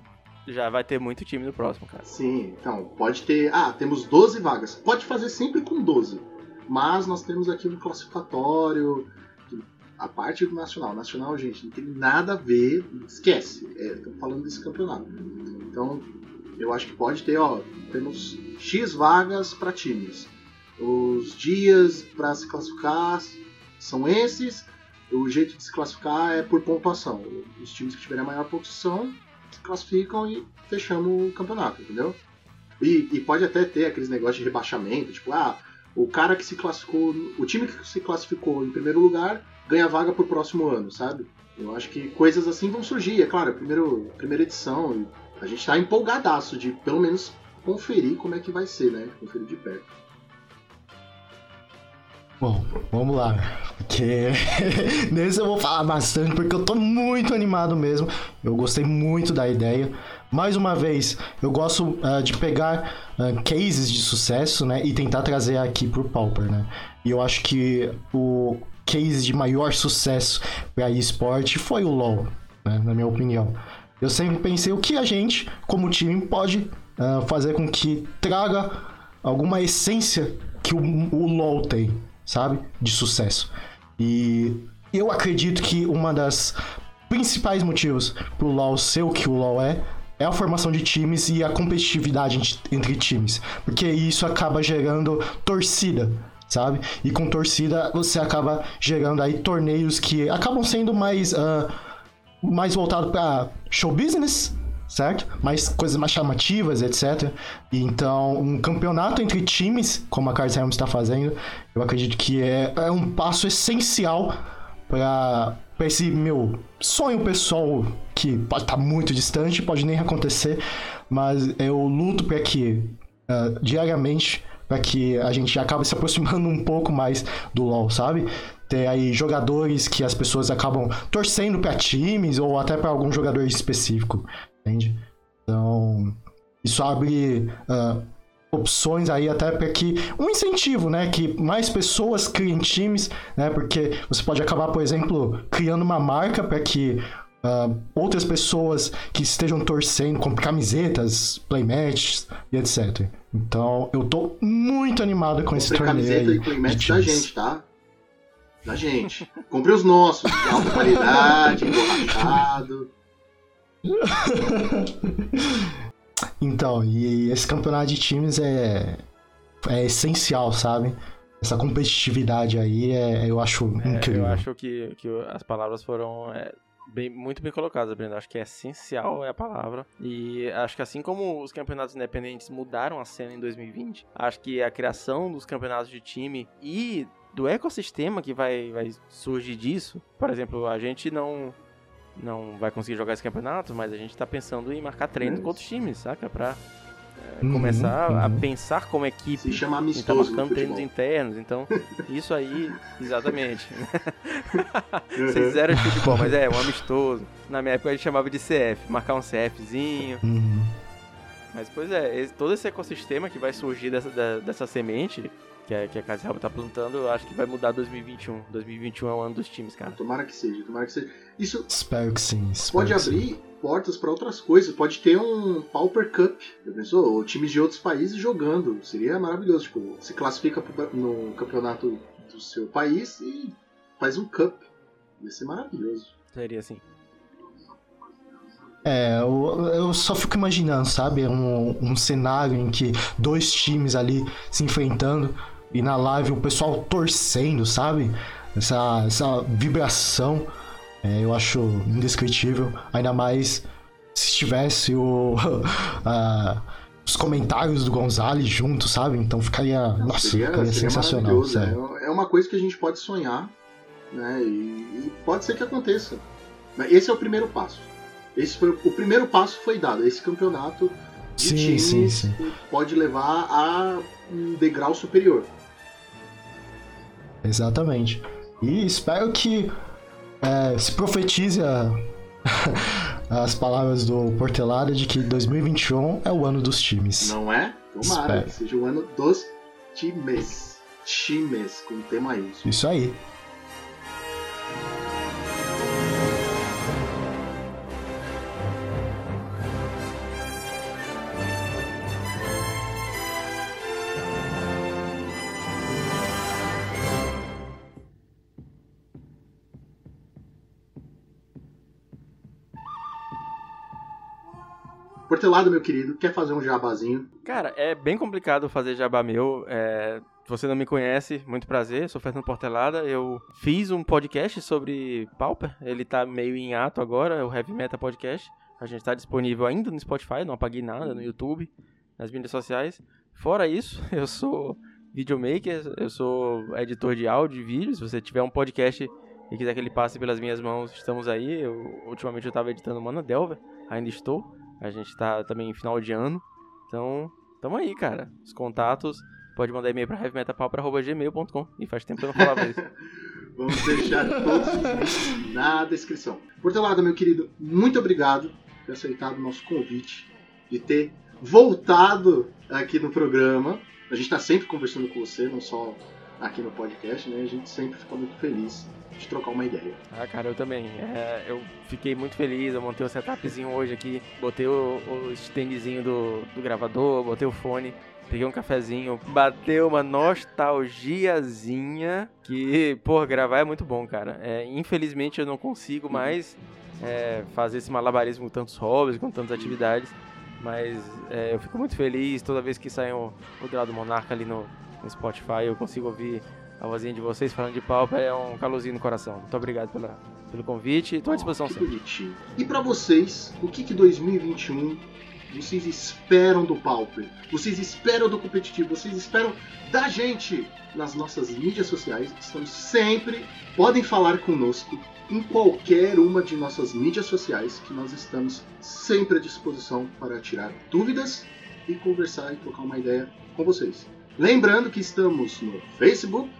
já vai ter muito time no próximo, cara. Sim, então, pode ter. Ah, temos 12 vagas. Pode fazer sempre com 12. Mas nós temos aqui um classificatório. A parte do Nacional. Nacional, gente, não tem nada a ver. Esquece. Estamos é, falando desse campeonato. Então, eu acho que pode ter, ó, temos X vagas para times. Os dias para se classificar são esses. O jeito de se classificar é por pontuação. Os times que tiverem a maior pontuação se classificam e fechamos o campeonato, entendeu? E, e, pode até ter aqueles negócios de rebaixamento, tipo, ah, o cara que se classificou, o time que se classificou em primeiro lugar ganha vaga pro próximo ano, sabe? Eu acho que coisas assim vão surgir, é claro, primeiro, primeira edição, a gente tá empolgadaço de pelo menos conferir como é que vai ser, né? Conferir de perto. Bom, vamos lá, porque nesse eu vou falar bastante, porque eu tô muito animado mesmo. Eu gostei muito da ideia. Mais uma vez, eu gosto uh, de pegar uh, cases de sucesso, né, e tentar trazer aqui pro Pauper, né. E eu acho que o case de maior sucesso para esporte foi o LoL, né, na minha opinião. Eu sempre pensei o que a gente, como time, pode uh, fazer com que traga alguma essência que o, o LoL tem, sabe? De sucesso. E eu acredito que uma das principais motivos pro LoL ser o que o LoL é é a formação de times e a competitividade entre times, porque isso acaba gerando torcida, sabe? E com torcida você acaba gerando aí torneios que acabam sendo mais uh, mais voltado para show business, certo? Mais coisas mais chamativas, etc. Então, um campeonato entre times, como a Cards Helms está fazendo, eu acredito que é, é um passo essencial para esse meu sonho pessoal que pode estar tá muito distante, pode nem acontecer, mas eu luto para que uh, diariamente para que a gente acabe se aproximando um pouco mais do LoL, sabe? ter aí jogadores que as pessoas acabam torcendo para times ou até para algum jogador específico, entende? Então, isso abre uh, opções aí até para que um incentivo, né, que mais pessoas criem times, né, porque você pode acabar, por exemplo, criando uma marca para que uh, outras pessoas que estejam torcendo com camisetas, playmatches e etc. Então, eu tô muito animado com esse torneio camiseta aí. e playmatch da gente, tá? da gente. Compre os nossos, de alta qualidade, emborrachado. Então, e esse campeonato de times é, é essencial, sabe? Essa competitividade aí é, eu acho é, incrível. Eu acho que, que as palavras foram é, bem, muito bem colocadas, Brenda. Acho que é essencial é a palavra. E acho que assim como os campeonatos independentes mudaram a cena em 2020, acho que a criação dos campeonatos de time e do ecossistema que vai, vai surgir disso. Por exemplo, a gente não não vai conseguir jogar esse campeonato, mas a gente tá pensando em marcar treino com outros times, saca? Pra é, começar uhum. a pensar como equipe. Se chama amistoso. Tá marcando treinos internos. Então, isso aí, exatamente. Vocês fizeram de futebol, mas é, um amistoso. Na minha época a gente chamava de CF, marcar um CFzinho. Uhum. Mas, pois é, esse, todo esse ecossistema que vai surgir dessa, da, dessa semente que a, que a Casa Real tá plantando, eu acho que vai mudar 2021. 2021 é o ano dos times, cara. Tomara que seja, tomara que seja. Isso espero que sim. Espero pode que abrir sim. portas para outras coisas. Pode ter um Pauper Cup, já pensou? times de outros países jogando. Seria maravilhoso. Tipo, se classifica no campeonato do seu país e faz um Cup. Ia ser maravilhoso. Seria assim. É, eu, eu só fico imaginando, sabe? Um, um cenário em que dois times ali se enfrentando e na live o pessoal torcendo, sabe? Essa, essa vibração é, eu acho indescritível. Ainda mais se tivesse o, a, os comentários do Gonzalez junto, sabe? Então ficaria, nossa, seria, ficaria seria sensacional. né? É uma coisa que a gente pode sonhar, né? E, e pode ser que aconteça. Mas esse é o primeiro passo. Esse foi o primeiro passo foi dado. Esse campeonato de Sim, times sim, sim. pode levar a um degrau superior. Exatamente. E espero que é, se profetize a- as palavras do Portelada de que 2021 é o ano dos times. Não é? Tomara Espero. que seja o ano dos times. Times, com T maiúsculo. Isso aí. Portelado, meu querido, quer fazer um jabazinho? Cara, é bem complicado fazer jabá meu. É... Você não me conhece, muito prazer, sou Fernando Portelada. Eu fiz um podcast sobre Pauper, ele tá meio em ato agora, é o Heavy Meta Podcast. A gente tá disponível ainda no Spotify, não apaguei nada, no YouTube, nas mídias sociais. Fora isso, eu sou videomaker, eu sou editor de áudio e vídeo. Se você tiver um podcast e quiser que ele passe pelas minhas mãos, estamos aí. Eu, ultimamente eu tava editando Mana Delver, ainda estou. A gente tá também em final de ano. Então, tamo aí, cara. Os contatos, pode mandar e-mail pra heavymetalpauper.gmail.com. E faz tempo que eu não falava isso. Vamos deixar todos os links na descrição. Portelado, meu querido, muito obrigado por ter aceitado o nosso convite, de ter voltado aqui no programa. A gente está sempre conversando com você, não só aqui no podcast, né? A gente sempre fica muito feliz de trocar uma ideia. Ah, cara, eu também. É, eu fiquei muito feliz, eu montei o setupzinho hoje aqui, botei o, o standzinho do, do gravador, botei o fone, peguei um cafezinho, bateu uma nostalgiazinha que, pô, gravar é muito bom, cara. É, infelizmente eu não consigo mais é, fazer esse malabarismo com tantos hobbies, com tantas atividades, mas é, eu fico muito feliz toda vez que sai o, o Grau do Monarca ali no, no Spotify, eu consigo ouvir a vozinha de vocês falando de pauper, é um calorzinho no coração. Muito obrigado pela, pelo convite e tô à disposição sempre. bonitinho. E para vocês, o que que 2021 vocês esperam do Pauper? Vocês esperam do competitivo? Vocês esperam da gente nas nossas mídias sociais? Estamos sempre, podem falar conosco em qualquer uma de nossas mídias sociais, que nós estamos sempre à disposição para tirar dúvidas e conversar e trocar uma ideia com vocês. Lembrando que estamos no Facebook,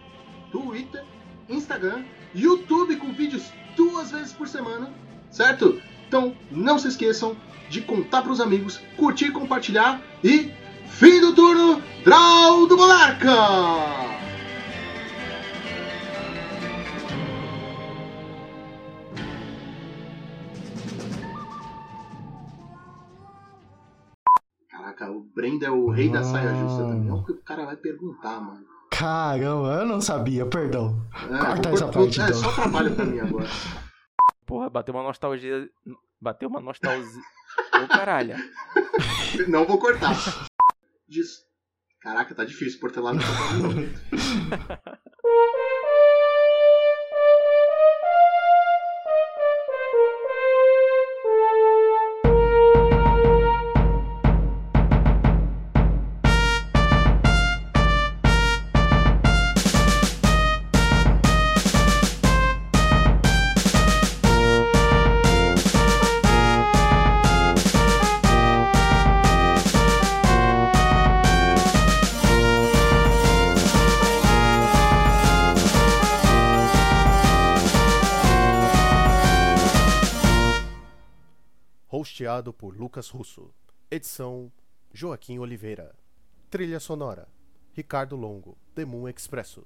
Twitter, Instagram, YouTube com vídeos duas vezes por semana, certo? Então não se esqueçam de contar para os amigos, curtir, compartilhar e fim do turno, Draw do Monarca! Caraca, o Brenda é o rei da saia justa também. Olha o que o cara vai perguntar, mano. Caramba, eu não sabia, perdão. É, Corta essa parte, é então. só trabalho pra mim agora. Porra, bateu uma nostalgia. Bateu uma nostalgia. Ô caralho. Não vou cortar. Diz. Caraca, tá difícil, portelado não por Lucas Russo. Edição Joaquim Oliveira. Trilha sonora Ricardo Longo, The Moon Expresso.